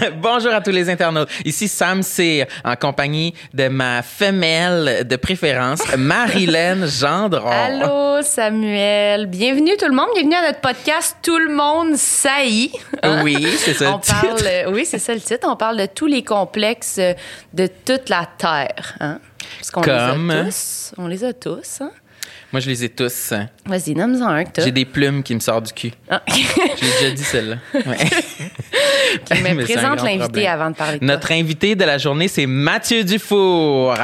bonjour à tous les internautes. Ici Sam Cyr, en compagnie de ma femelle de préférence, Marilyn Gendron. Allô Samuel, bienvenue tout le monde, bienvenue à notre podcast Tout le monde saillit. Oui, c'est ça. On parle, euh, oui, c'est ça le titre. On parle de tous les complexes de toute la terre, hein? Parce qu'on Comme? les a tous. On les a tous, hein? Moi, je les ai tous. Vas-y, nomme-en un que t'as. J'ai des plumes qui me sortent du cul. Ah. J'ai déjà dit celle-là. Ouais. Mais Mais c'est un présente l'invité avant de parler de Notre invité de la journée, c'est Mathieu Dufour.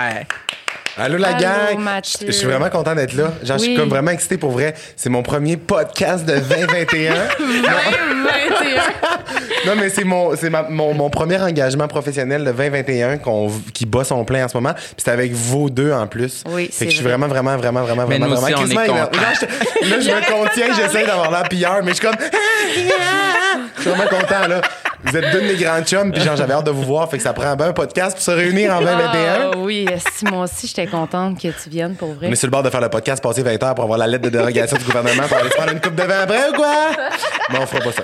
Allô la gang! Je suis vraiment content d'être là. Genre, je suis comme vraiment excité pour vrai. C'est mon premier podcast de 2021. toi. 2021. non, mais c'est mon, c'est ma- mon, mon premier engagement professionnel de 2021 qu'on, qui bat son plein en ce moment. Puis c'est avec vous deux en plus. Oui, Fait c'est que je suis vrai. vraiment, vraiment, vraiment, vraiment, Mais vraiment, nous aussi, vraiment on est. Là, je, là, je me contiens, j'essaie d'avoir l'air pilleur, mais je suis comme. Je suis vraiment content, là. Vous êtes deux de mes grands chums, puis genre, j'avais hâte de vous voir. Fait que ça prend un podcast pour se réunir en 2021. Ah, oui, si moi aussi, j'étais contente que tu viennes pour vrai. Est sur le bord de faire le podcast, passer 20 heures pour avoir la lettre de dérogation du gouvernement pour aller se prendre une coupe de vin après ou quoi? Mais on fera pas ça.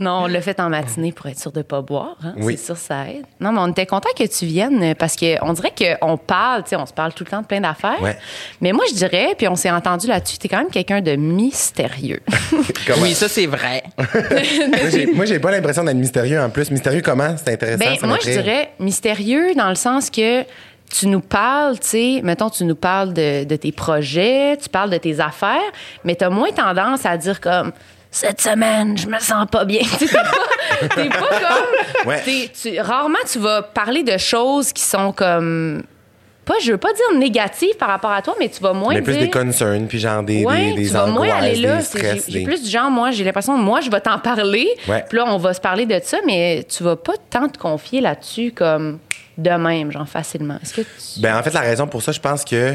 Non, on l'a fait en matinée pour être sûr de pas boire. hein. Oui. C'est sûr, ça aide. Non, mais on était content que tu viennes parce qu'on dirait qu'on parle, tu sais, on se parle tout le temps de plein d'affaires. Ouais. Mais moi, je dirais, puis on s'est entendu là-dessus, t'es quand même quelqu'un de mystérieux. Oui, ça, c'est vrai. Moi, j'ai- pas l'impression d'être mystérieux en plus. Mystérieux comment? C'est intéressant. ben, ça moi, je dirais mystérieux dans le sens que tu nous parles, tu sais, mettons, tu nous parles de, de tes projets, tu parles de tes affaires, mais tu as moins tendance à dire comme cette semaine, je me sens pas bien. T'es pas, t'es pas comme. Ouais. t'es- tu- rarement, tu vas parler de choses qui sont comme. Pas, je veux pas dire négatives par rapport à toi, mais tu vas moins Mais plus dire. des concerns, puis genre des, Ouais, des, des tu vas moins angoisses, aller là. des C'est- stress. J'ai plus du genre, moi, j'ai l'impression, moi, je vais t'en parler. Ouais. Puis là, on va se parler de ça, mais tu vas pas tant te confier là-dessus comme de même, genre facilement. Est-ce que tu. Ben, en fait, la raison pour ça, je pense que.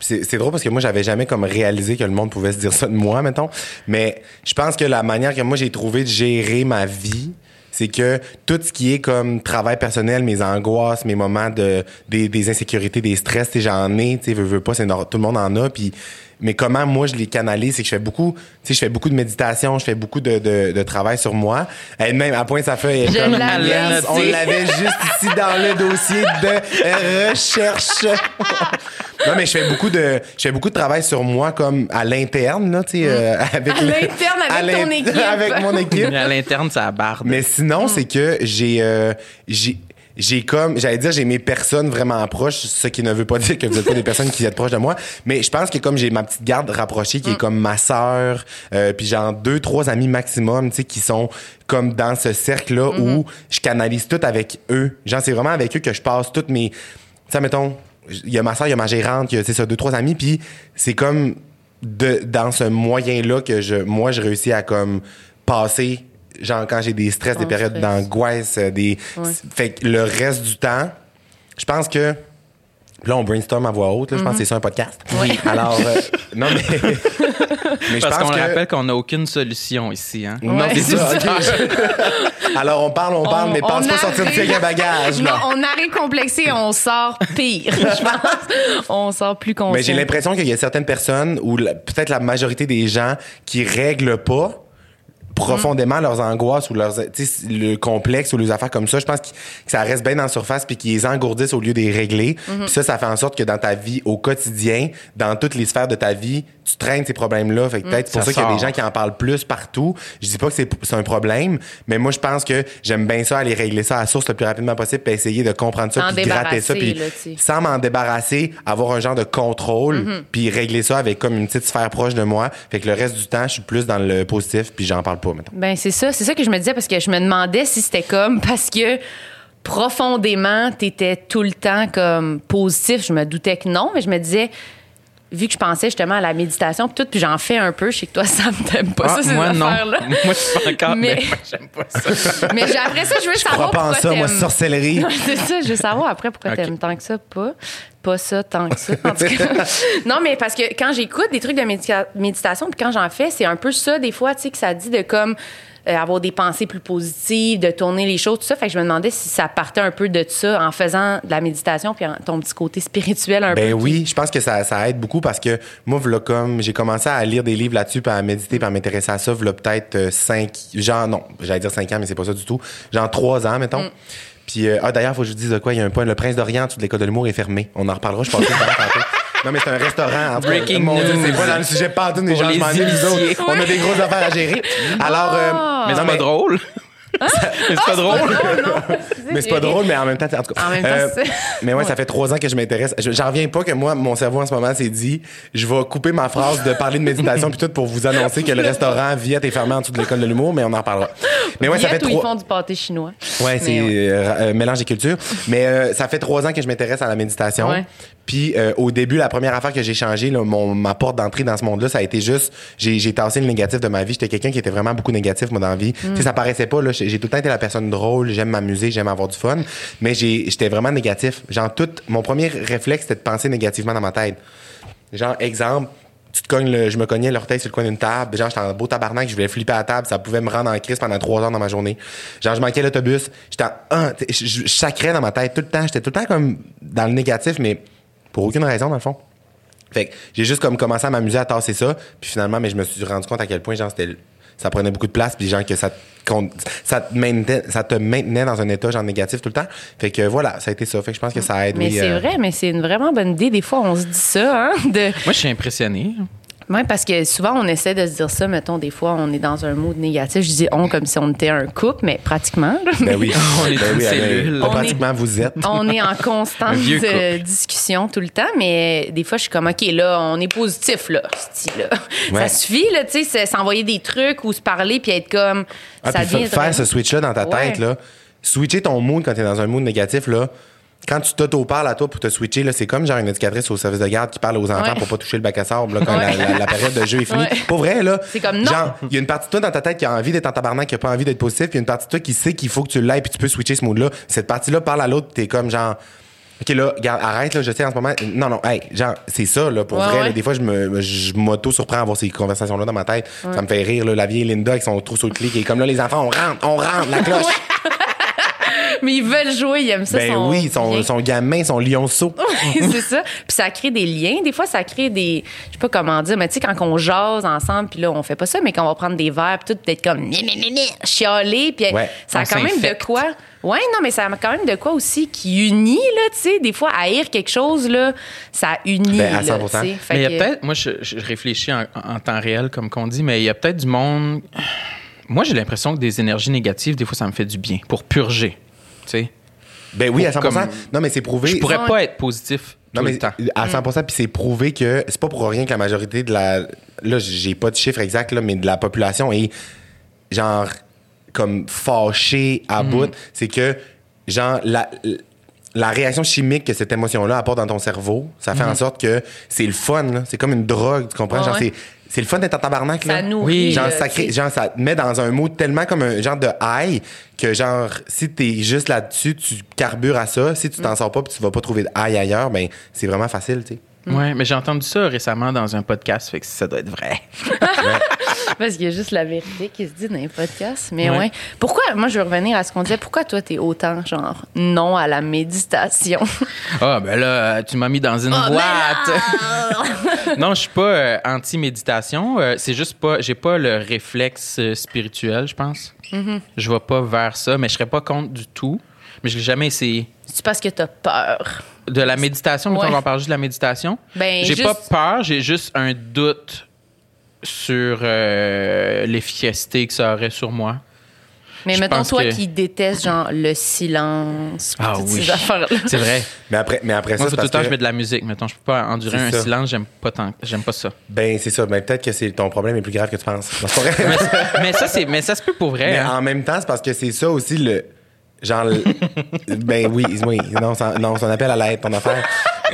C'est drôle parce que moi, j'avais jamais comme réalisé que le monde pouvait se dire ça de moi, mettons. Mais je pense que la manière que moi, j'ai trouvé de gérer ma vie, c'est que tout ce qui est comme travail personnel, mes angoisses, mes moments de des, des insécurités, des stress, j'en ai, tu sais, veux, veux pas, c'est tout le monde en a, puis mais comment moi je les canalise, c'est que je fais beaucoup, tu sais, je fais beaucoup de méditation, je fais beaucoup de, de, de travail sur moi. Elle-même, à point sa feuille, elle est Je comme l'avais Yes, on l'avait juste ici dans le dossier de recherche. non, mais je fais beaucoup de, je fais beaucoup de travail sur moi comme à l'interne, là, tu sais, euh, avec À l'interne, avec ton équipe. avec mon équipe. À l'interne, ça barde. Mais sinon, c'est que j'ai, euh, j'ai, j'ai comme, j'allais dire, j'ai mes personnes vraiment proches, ce qui ne veut pas dire que vous êtes pas des personnes qui êtes proches de moi, mais je pense que comme j'ai ma petite garde rapprochée qui est comme ma sœur, euh, puis genre deux, trois amis maximum, tu sais, qui sont comme dans ce cercle-là où je canalise tout avec eux. Genre, c'est vraiment avec eux que je passe toutes mes, tu sais, mettons, il y a ma sœur, il y a ma gérante, il y a, ça, deux, trois amis, puis c'est comme de, dans ce moyen-là que je, moi, je réussis à comme passer, genre quand j'ai des stress, des périodes d'angoisse, euh, des, fait que le reste du temps, je pense que là, on brainstorm à voix haute, là, je pense que c'est ça un podcast. Oui. Alors, euh, non, mais, mais je Parce qu'on que. rappelle qu'on n'a aucune solution ici. Hein? Non, Ouais, c'est ça. Alors, on parle, on parle, On- mais pense pas sortir de tes bagages, Non, on arrive complexé, on sort pire, je pense. On sort plus conscient. Mais j'ai l'impression qu'il y a certaines personnes ou peut-être la majorité des gens qui règlent pas profondément leurs angoisses ou leurs tu sais, le complexe ou les affaires comme ça. Je pense que que ça reste bien dans la surface puis qu'ils les engourdissent au lieu de les régler. Puis ça ça fait en sorte que dans ta vie au quotidien dans toutes les sphères de ta vie tu traînes ces problèmes là fait que peut-être c'est pour Ça ça, qu'il y a des gens qui en parlent plus partout. Je dis pas que c'est c'est un problème mais moi je pense que j'aime bien ça aller régler ça à la source le plus rapidement possible puis essayer de comprendre ça puis gratter ça puis sans m'en débarrasser, avoir un genre de contrôle, puis régler ça avec comme une petite sphère proche de moi. Fait que le reste du temps, je suis plus dans le positif, puis j'en parle Ben c'est ça, c'est ça que je me disais parce que je me demandais si c'était comme parce que profondément t'étais tout le temps comme positif. Je me doutais que non, mais je me disais vu que je pensais justement à la méditation pis tout, puis j'en fais un peu, je sais que toi ça me t'aime pas Ah, ça ces moi, non. affaires-là. Moi, je suis pas encore. Mais- Mais... moi, j'aime pas ça. Mais après ça, je veux Je savoir crois pas en pourquoi ça, moi, sorcellerie. c'est ça, je veux savoir après pourquoi Ok. t'aimes tant que ça pas. pas ça tant que ça. en tout cas. non, mais parce que quand j'écoute des trucs de médica- méditation, puis quand j'en fais, c'est un peu ça, des fois, tu sais, que ça dit de comme euh, avoir des pensées plus positives, de tourner les choses, tout ça. Fait que je me demandais si ça partait un peu de ça en faisant de la méditation, puis en- ton petit côté spirituel un Ben peu. oui, je pense que ça, ça aide beaucoup parce que moi, v'là comme j'ai commencé à lire des livres là-dessus, puis à méditer, puis à m'intéresser à ça, v'là peut-être euh, cinq, genre non, j'allais dire cinq ans, mais c'est pas ça du tout, genre trois ans, mettons. Puis euh, ah d'ailleurs, faut que je vous dise de quoi, il y a un point, le Prince d'Orient, toute l'école de l'humour est fermée. On en reparlera, je pense. Non, mais c'est un restaurant. En. Breaking Mon Dieu, news. c'est pas dans le sujet pas Pour genre, je les m'en ai, nous autres. On a des grosses affaires à gérer. Alors, euh, Mais non, c'est pas drôle. mais c'est pas drôle. mais c'est pas drôle, mais en même temps, en tout cas. En même temps, Euh, c'est- mais ouais, ça fait trois ans que je m'intéresse. Je- J'en reviens pas que moi, mon cerveau en ce moment s'est dit, je vais couper ma phrase de parler de méditation puis tout pour vous annoncer que le restaurant Viette est fermé en dessous de l'école de l'humour, mais on en reparlera. Mais ouais, ça fait où ils trois. font du pâté chinois? Ouais, c'est ouais. euh, euh, mélange des cultures. Mais euh, ça fait trois ans que je m'intéresse à la méditation. Ouais. Puis euh, au début, la première affaire que j'ai changé, là, mon, ma porte d'entrée dans ce monde-là, ça a été juste, j'ai, j'ai tassé le négatif de ma vie. J'étais quelqu'un qui était vraiment beaucoup négatif, moi, dans la vie. Mm. Tu sais, ça paraissait pas, là. J'ai, tout le temps été la personne drôle, j'aime m'amuser, j'aime avoir du fun. Mais j'ai, j'étais vraiment négatif. Genre, tout, mon premier réflexe, c'était de penser négativement dans ma tête. Genre, exemple, tu te cognes le, je me cognais l'orteil sur le coin d'une table. Genre, j'étais en beau tabarnak, je voulais flipper à la table. Ça pouvait me rendre en crise pendant trois heures dans ma journée. Genre, je manquais l'autobus. J'étais en, je, je sacrais dans ma tête tout le temps. J'étais tout le temps comme dans le négatif, mais pour aucune raison, dans le fond. Fait que j'ai juste comme commencé à m'amuser à tasser ça. Puis finalement, mais je me suis rendu compte à quel point, genre, c'était, ça prenait beaucoup de place. Puis genre, que ça te, con- ça te maintenait, ça te maintenait dans un état, genre, négatif tout le temps. Fait que voilà, ça a été ça. Fait que je pense que ça aide. Mais oui, c'est euh, vrai, mais c'est une vraiment bonne idée. Des fois, on se dit ça, hein? De... Moi, je suis impressionné. Oui, parce que souvent, on essaie de se dire ça. Mettons, des fois, on est dans un mood négatif. Je dis on comme si on était un couple, mais pratiquement. Ben oui. On est ben oui, cellule. On est- pratiquement vous êtes. on est en constante euh, discussion tout le temps, mais des fois, je suis comme, OK, là, on est positif, là. Ouais. Ça suffit, là, tu sais, s'envoyer des trucs ou se parler puis être comme. Ah, ça puis devient faire ce switch-là dans ta Ouais. tête, là. Switcher ton mood quand t'es dans un mood négatif, là. Quand tu t'auto-parles à toi pour te switcher, là, c'est comme genre une éducatrice au service de garde qui parle aux enfants Ouais. pour pas toucher le bac à sable, là, quand Ouais. la, la- la période de jeu est finie. Pour vrai, là. C'est comme non. Genre, il y a une partie de toi dans ta tête qui a envie d'être en tabarnak, qui a pas envie d'être positif, puis une partie de toi qui sait qu'il faut que tu l'aies, puis tu peux switcher ce mood-là. Cette partie-là parle à l'autre, t'es comme genre. OK, là, regarde, arrête, là, je sais en ce moment. Non, non, hey, genre, c'est ça, là, pour Ouais, vrai. là, des fois, je me, je m'auto-surprends à avoir ces conversations-là dans ma tête. Ça me fait rire, là, la vieille Linda avec son trousseau de qui est comme là, les enfants, on rentre, on rentre, la cloche. Mais ils veulent jouer, ils aiment ça. ben sont oui, son, gamin, son lionceau. c'est ça. Puis ça crée des liens. Des fois, ça crée des. Je sais pas comment dire, mais tu sais, quand on jase ensemble, puis là, on fait pas ça, mais quand on va prendre des verres, puis tout, d'être comme. Chialer, puis Ouais, ça a quand même de quoi. Ouais, non, mais ça a quand même de quoi aussi qui unit, là, tu sais. Des fois, haïr quelque chose, là, ça unit. Ben, à là, 100%. tu sais. Fait Mais il y a que- peut-être, moi, je, je réfléchis en, en temps réel, comme qu'on dit, mais il y a peut-être du monde. Moi, j'ai l'impression que des énergies négatives, des fois, ça me fait du bien pour purger. Tu sais, Ben oui, à 100 Comme- Non, mais c'est prouvé. je pourrais pas être positif Non, tout mais le temps. à 100 puis c'est prouvé que c'est pas pour rien que la majorité de la. Là, j'ai pas de chiffre exact, là, mais de la population est genre comme fâchée à Mhm. bout. C'est que, genre, la. La réaction chimique que cette émotion-là apporte dans ton cerveau, ça fait en sorte que c'est le fun, là. C'est comme une drogue, tu comprends? Genre, ouais. c'est, c'est le fun d'être en tabarnak, Ça là. nourrit. Genre, ça crée- genre, ça te met dans un mood tellement comme un genre de high que, genre, si t'es juste là-dessus, tu carbures à ça. Si tu Mm. t'en sors pas puis tu vas pas trouver de high ailleurs, ben, c'est vraiment facile, tu sais. Ouais, mais j'ai entendu ça récemment dans un podcast, fait que ça doit être vrai. Parce qu'il y a juste la vérité qui se dit dans les podcasts. Mais Ouais. ouais. Pourquoi, moi, je veux revenir à ce qu'on disait, pourquoi toi, t'es autant, genre, non à la méditation? Ah, ben là, tu m'as mis dans une Oh, boîte. non, je suis pas euh, anti-méditation. euh, c'est juste pas, j'ai pas le réflexe euh, spirituel, je pense. Mm-hmm. Je vais pas vers ça, mais je serais pas contre du tout. Mais je l'ai jamais essayé. C'est parce que t'as peur. De la méditation, mettons, Ouais. on va parler juste de la méditation. Ben, j'ai juste- pas peur, j'ai juste un doute sur euh, l'efficacité que ça aurait sur moi. Mais Je mettons, toi que- qui détestes, genre, le silence, Ah toutes oui. ces affaires-là. C'est vrai. Mais après, mais après Moi, ça, tout le temps, que, je mets de la musique. Mettons, je peux pas endurer un ça. silence, j'aime pas tant, j'aime pas ça. ben, c'est ça. Ben, peut-être que c'est ton problème est plus grave que tu penses. Non, c'est pas vrai. mais, ça- mais ça, c'est, mais ça se peut pour vrai. Mais hein. en même temps, c'est parce que c'est ça aussi le. Genre, ben oui, oui. Non, ça, non, son appel à l'aide, ton affaire.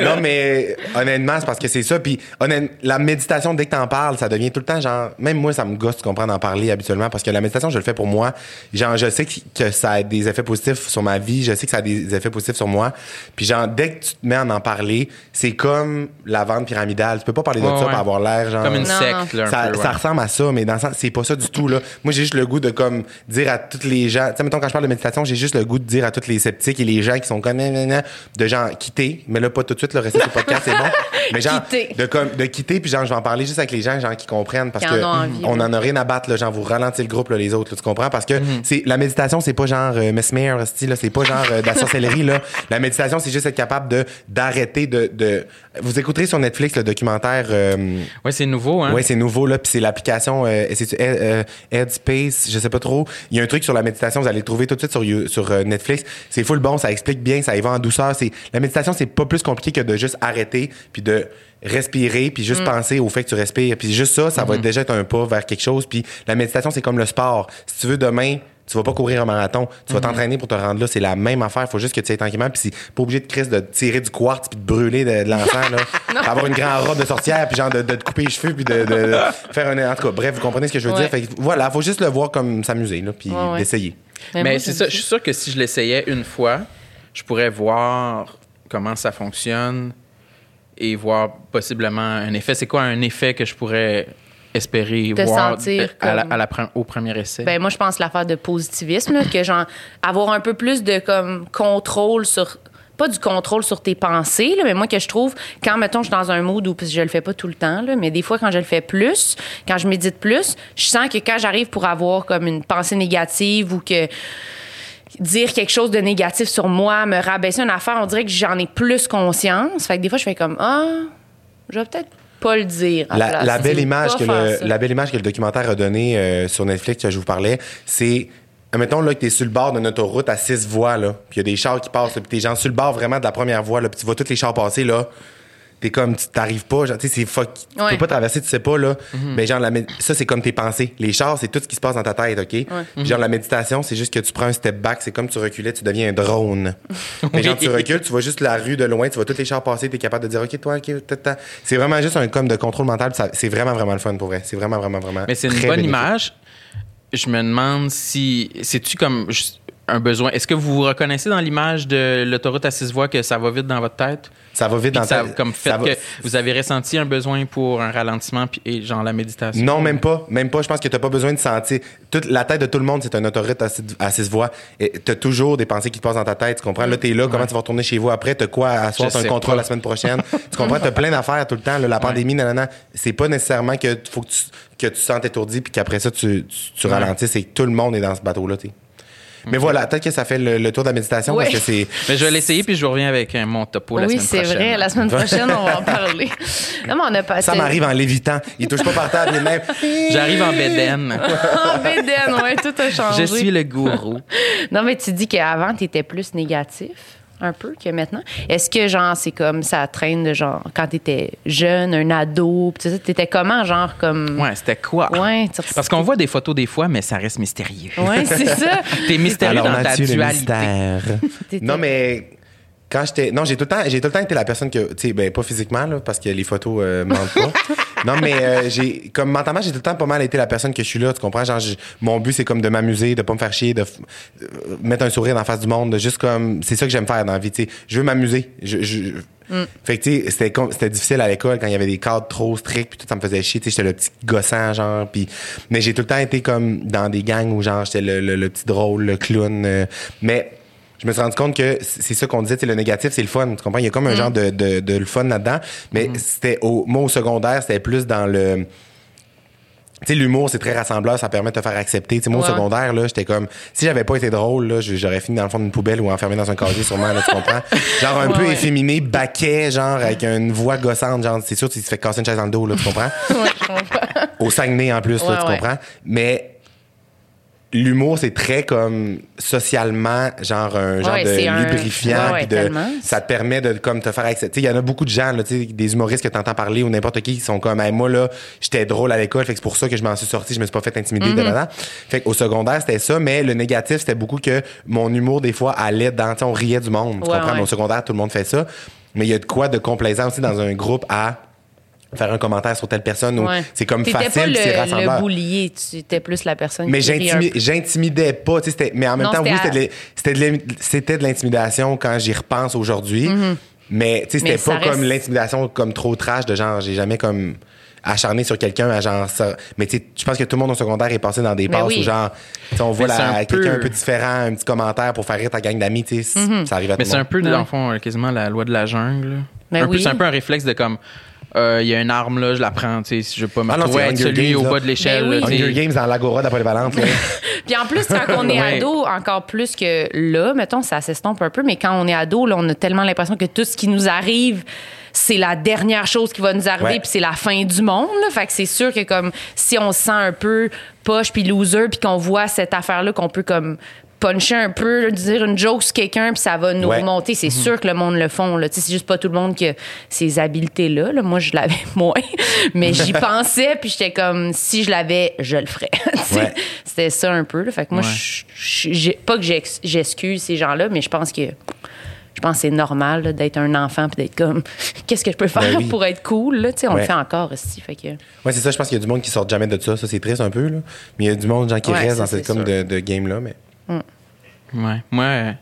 non, mais honnêtement, c'est parce que c'est ça. Puis honnêtement, la méditation, dès que t'en parles, ça devient tout le temps genre. Même moi, ça me gosse, tu comprends, d'en parler habituellement parce que la méditation, je le fais pour moi. Genre, je sais que, que ça a des effets positifs sur ma vie. Je sais que ça a des effets positifs sur moi. Puis genre, dès que tu te mets à en parler, c'est comme la vente pyramidale. Tu peux pas parler de Ouais, ça ouais. pour avoir l'air genre. Comme une Non, secte, là, un ça, peu, ouais. ça ressemble à ça, mais dans le sens, c'est pas ça du tout, là. Moi, j'ai juste le goût de, comme, dire à toutes les gens, tu sais, mettons, quand je parle de méditation, j'ai juste le goût de dire à tous les sceptiques et les gens qui sont comme, de genre, quitter, mais là, pas tout de suite, le rester du podcast, c'est bon. Mais genre, Quitter. de, comme, de quitter, puis genre, je vais en parler juste avec les gens, genre, qui comprennent, parce Qui en que ont envie, on ouais. en a rien à battre, là, genre, vous ralentissez le groupe, là, les autres, là, tu comprends? Parce que c'est, la méditation, c'est pas genre, euh, mesmer, hostie, là, c'est pas genre, euh, de la sorcellerie, là. La méditation, c'est juste être capable de, d'arrêter de, de, vous écouterez sur Netflix le documentaire, euh, Ouais, c'est nouveau, hein? oui, c'est nouveau, là. Puis c'est l'application euh, c'est euh, Headspace, je sais pas trop. Il y a un truc sur la méditation, vous allez le trouver tout de suite sur, You- sur euh, Netflix. C'est full bon, ça explique bien, ça y va en douceur. C'est La méditation, c'est pas plus compliqué que de juste arrêter, puis de respirer, puis juste penser au fait que tu respires. Puis juste ça, ça va déjà être un pas vers quelque chose. Puis la méditation, c'est comme le sport. Si tu veux demain... Tu vas pas courir un marathon, tu vas t'entraîner pour te rendre là, c'est la même affaire, faut juste que tu ailles tranquillement puis c'est pas obligé de crise de tirer du quartz puis de brûler de, de l'enfant là, avoir une grande robe de sorcière puis genre de, de te couper les cheveux puis de, faire un en tout cas, bref, vous comprenez ce que je veux Ouais. dire. Fait que voilà, faut juste le voir comme s'amuser là puis Ouais, ouais. D'essayer. Mais c'est ça, je suis sûr que si je l'essayais une fois, je pourrais voir comment ça fonctionne et voir possiblement un effet. C'est quoi un effet que je pourrais espérer voir sentir à la- à au premier essai? Ben, moi, je pense l'affaire de positivisme, là, que genre, avoir un peu plus de comme contrôle sur. Pas du contrôle sur tes pensées, là, mais moi, que je trouve, quand, mettons, je suis dans un mood où, parce que je le fais pas tout le temps, là, mais des fois, quand je le fais plus, quand je médite plus, je sens que quand j'arrive pour avoir comme une pensée négative ou que dire quelque chose de négatif sur moi, me rabaisser une affaire, on dirait que j'en ai plus conscience. Fait que des fois, je fais comme, ah, je vais peut-être pas le dire. belle image que le, la belle image que le documentaire a donnée euh, sur Netflix que je vous parlais, c'est Mettons là, que t'es sur le bord d'une autoroute à six voies, là, puis il y a des chars qui passent, là, puis t'es genre sur le bord vraiment de la première voie, là, puis tu vois tous les chars passer, là. T'es comme, tu t'arrives pas, genre, tu sais, c'est fuck. Tu Ouais. peux pas traverser, tu sais pas, là. Mais genre, la ça, c'est comme tes pensées. Les chars, c'est tout ce qui se passe dans ta tête, OK? Puis genre, la méditation, c'est juste que tu prends un step back, c'est comme tu reculais, tu deviens un drone. Mais genre, tu recules, tu vois juste la rue de loin, tu vois tous les chars passer, t'es capable de dire, OK, toi, OK, tata. C'est vraiment juste un comme de contrôle mental, c'est vraiment, vraiment le fun pour vrai. C'est vraiment, vraiment, vraiment. Mais c'est une bonne bénéfique. image. Je me demande si. C'est-tu comme un besoin? Est-ce que vous vous reconnaissez dans l'image de l'autoroute à six voies que ça va vite dans votre tête? Ça va vite Puis dans ça, ta comme fait ça va- que vous avez ressenti un besoin pour un ralentissement puis, et genre la méditation? Non, même pas. Même pas. Je pense que t'as pas besoin de sentir. Toute, la tête de tout le monde, c'est un autoroute à six, à six voies. Et t'as toujours des pensées qui te passent dans ta tête. Tu comprends? Là, t'es là. Comment tu vas retourner chez vous après? T'as quoi à un pas. la semaine prochaine? tu comprends? T'as plein d'affaires tout le temps. là. la pandémie, nanana. C'est pas nécessairement que faut que tu, que tu te sentes étourdi puis qu'après ça, tu, tu, tu Ouais. ralentisses et que tout le monde est dans ce bateau-là, tu Mais voilà, peut-être que ça fait le, le tour de la méditation Ouais. parce que c'est. Mais je vais l'essayer puis je vous reviens avec euh, mon topo la oui, semaine c'est prochaine. vrai. La semaine prochaine, on va en parler. Non, mais on a passé. Ça m'arrive en lévitant. Il touche pas par terre, même. J'arrive en bédaine. En BDN, ouais, tout a changé. je suis le gourou. Non, mais tu dis qu'avant, tu étais plus négatif, un peu, que maintenant. Est-ce que, genre, c'est comme ça traîne de genre, quand tu étais jeune, un ado, pis tout ça, t'étais comment, genre, comme. Ouais, c'était quoi? Ouais, Parce qu'on voit des photos des fois, mais ça reste mystérieux. Ouais, c'est ça. T'es mystérieux Alors, dans ta dualité. mystère. T'étais- Non, mais quand j'étais. Non, j'ai tout le temps, j'ai tout le temps été la personne que. Tu sais, ben, pas physiquement, là, parce que les photos euh, mentent pas. non, mais euh, j'ai. Comme mentalement, j'ai tout le temps pas mal été la personne que je suis là, tu comprends? Genre, mon but, c'est comme de m'amuser, de pas me faire chier, de f- euh, mettre un sourire en face du monde, de juste comme. C'est ça que j'aime faire dans la vie, tu sais. Je veux m'amuser. Je. je- Fait que, tu sais, c'était c'était difficile à l'école quand il y avait des cadres trop stricts, puis tout ça me faisait chier, tu sais, j'étais le petit gossant, genre, puis... Mais j'ai tout le temps été comme dans des gangs où, genre, j'étais le, le- le petit drôle, le clown, euh, mais je me suis rendu compte que c'est ça qu'on disait, c'est le négatif, c'est le fun. Tu comprends? Il y a comme un genre de, de, de le fun là-dedans. Mais c'était au, moi, au secondaire, c'était plus dans le. Tu sais, l'humour, c'est très rassembleur, ça permet de te faire accepter. Tu sais, moi, Ouais. au secondaire, là, j'étais comme, si j'avais pas été drôle, là, j'aurais fini dans le fond d'une poubelle ou enfermé dans un casier, sûrement, là, tu comprends? Genre, un Ouais, peu ouais. efféminé, baquet, genre, avec une voix gossante, genre, c'est sûr, tu te fais casser une chaise dans le dos, là, tu comprends? Ouais, je comprends. au Saguenay en plus, là, tu comprends? Mais l'humour, c'est très comme socialement, genre un genre Ouais, de un- lubrifiant. Ouais, de, ça te permet de comme te faire accepter. Il y en a beaucoup de gens, là, tu sais, des humoristes que tu entends parler ou n'importe qui qui sont comme, Hey, moi, là, j'étais drôle à l'école, fait que c'est pour ça que je m'en suis sorti, je me suis pas fait intimider, Mm-hmm. de Fait qu'au secondaire, c'était ça, mais le négatif, c'était beaucoup que mon humour, des fois, allait dans, on riait du monde. Tu Ouais, comprends? Mais au secondaire, tout le monde fait ça. Mais il y a de quoi de complaisant aussi dans un groupe à faire un commentaire sur telle personne ou Ouais. c'est comme T'étais facile, c'est le, rassembleur. le boulier, tu étais plus la personne Mais qui un peu. j'intimidais pas, tu sais, c'était- mais en même Non, temps, oui, c'était de l'intimidation quand j'y repense aujourd'hui. Mais tu sais, Mais c'était pas comme l'intimidation comme trop trash de genre, j'ai jamais comme acharné sur quelqu'un à genre ça. Mais tu sais, je pense que tout le monde au secondaire est passé dans des Mais passes oui. où genre, tu sais, on voit Mais c'est la- un quelqu'un peu- un peu différent, un petit commentaire pour faire rire ta gang d'amis, tu sais, ça arrive à Mais tout c'est le un monde. peu, Ouais. dans le fond, euh, quasiment la loi de la jungle. Ben un peu, c'est un peu un réflexe de comme, euh, il y a une arme là, je la prends, tu sais, si je veux pas me Ah retrouver celui Games, au là. bas de l'échelle. Ben oui. là. Hunger Games dans l'agora d'après là. Puis en plus, quand on est Ouais. ado, encore plus que là, mettons, ça s'estompe un peu, mais quand on est ado, là, on a tellement l'impression que tout ce qui nous arrive, c'est la dernière chose qui va nous arriver, Ouais. puis c'est la fin du monde. Là. Fait que c'est sûr que comme si on se sent un peu poche puis loser, puis qu'on voit cette affaire-là, qu'on peut comme puncher un peu, là, dire une joke sur quelqu'un, puis ça va nous Ouais. remonter. C'est sûr que le monde le font. Là. C'est juste pas tout le monde qui a ces habiletés-là. là. Moi, je l'avais moins. Mais j'y pensais, puis j'étais comme, si je l'avais, je le ferais. Ouais. C'était ça un peu. là. Fait que moi, Ouais. j'ai- pas que j'ex- j'excuse ces gens-là, mais je pense que je pense que c'est normal là, d'être un enfant puis d'être comme qu'est-ce que je peux faire Ben oui. pour être cool là, on le fait encore aussi fait que Ouais, c'est ça, je pense qu'il y a du monde qui sort jamais de ça. Ça, c'est triste un peu, là. Mais il y a du monde, genre, qui Ouais, reste dans cette comme de, de game-là. Mais... Ouais. Moi, euh,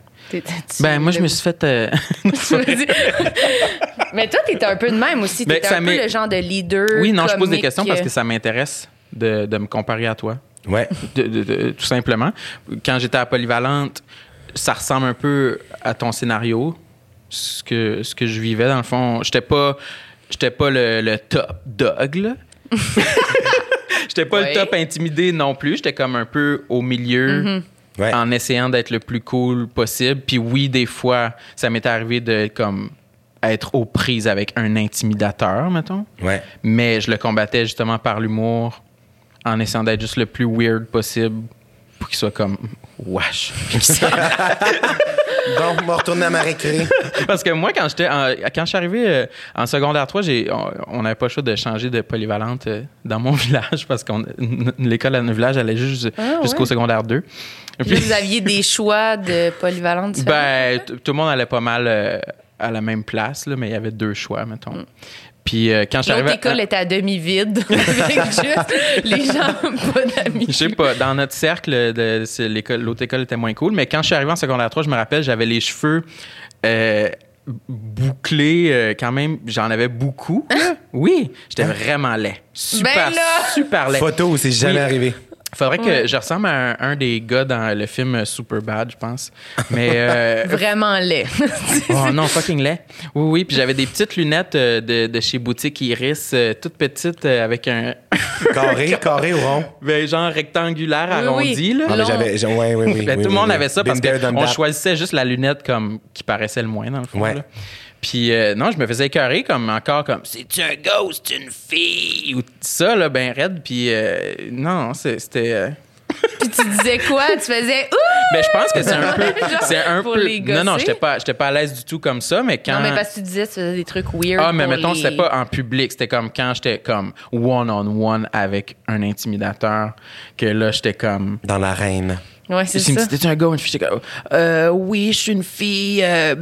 ben, moi, je me suis fait. euh, mais toi t'étais un peu de même aussi Ben, t'étais un peu le genre de leader oui, non, je pose des questions parce euh, que ça m'intéresse de, de me comparer à toi. Ouais. De- de- de- tout simplement. Quand j'étais à Polyvalente, ça ressemble un peu à ton scénario, ce que, ce que je vivais dans le fond. J'étais pas, j'étais pas le, le top dog, là. j'étais pas Ouais. le top intimidé non plus. J'étais comme un peu au milieu. Mm-hmm. Ouais. En essayant d'être le plus cool possible. Puis oui, des fois, ça m'est arrivé de comme être aux prises avec un intimidateur, mettons. Ouais. Mais je le combattais justement par l'humour, en essayant d'être juste le plus weird possible pour qu'il soit comme wesh. Bon, on va retourner à ma récré. Parce que moi, quand j'étais en- quand je suis arrivé euh, en secondaire 3, j'ai, on n'avait pas le choix de changer de polyvalente euh, dans mon village parce que l'école à notre village allait juste Ah, jusqu'au ouais. secondaire 2. Puis là, vous aviez des choix de différents? Ben, tout le monde allait pas mal euh, à la même place, là, mais il y avait deux choix, mettons. Mm. Puis euh, quand je suis L'autre arrivé. école était à demi vide avec juste les gens pas d'amis. Je sais pas, dans notre cercle, de, c'est l'école, l'autre école était moins cool, mais quand je suis arrivé en secondaire 3, je me rappelle, j'avais les cheveux euh, bouclés euh, quand même, j'en avais beaucoup. Oui, j'étais vraiment laid. Super, Ben là! super laid. Photo, c'est jamais Oui. arrivé. Faudrait que Ouais. je ressemble à un, un des gars dans le film Superbad, je pense. Mais euh, Vraiment laid. Oh non, fucking laid. Oui, oui. Puis j'avais des petites lunettes euh, de, de chez Boutique Iris, euh, toutes petites, avec un. Carré, carré ou rond? ben, genre rectangulaire, Oui, arrondi, oui. là. Ah, mais j'avais. Ouais, oui, oui. Ben, oui, tout le oui, monde oui. avait ça parce qu'on choisissait juste la lunette comme qui paraissait le moins dans le fond. Ouais. là. Puis euh, non, je me faisais écœurer comme encore comme c'est un ghost, c'est une fille? Ou ça là ben raide puis euh, non, c'est- c'était euh, Puis tu disais quoi? Tu faisais Ouh! ben je pense que c'est un peu c'est un pour peu les Non non, j'étais pas j'étais pas à l'aise du tout comme ça mais quand Non, mais parce que tu disais que tu faisais des trucs weird. Ah, mais pour mettons, les- c'était pas en public. C'était comme quand j'étais comme one-on-one avec un intimidateur, que là, j'étais comme. Dans l'arène. Ouais, c'est ça. t'es un gars ou une fille? Comme, euh, oui, je suis une fille. euh,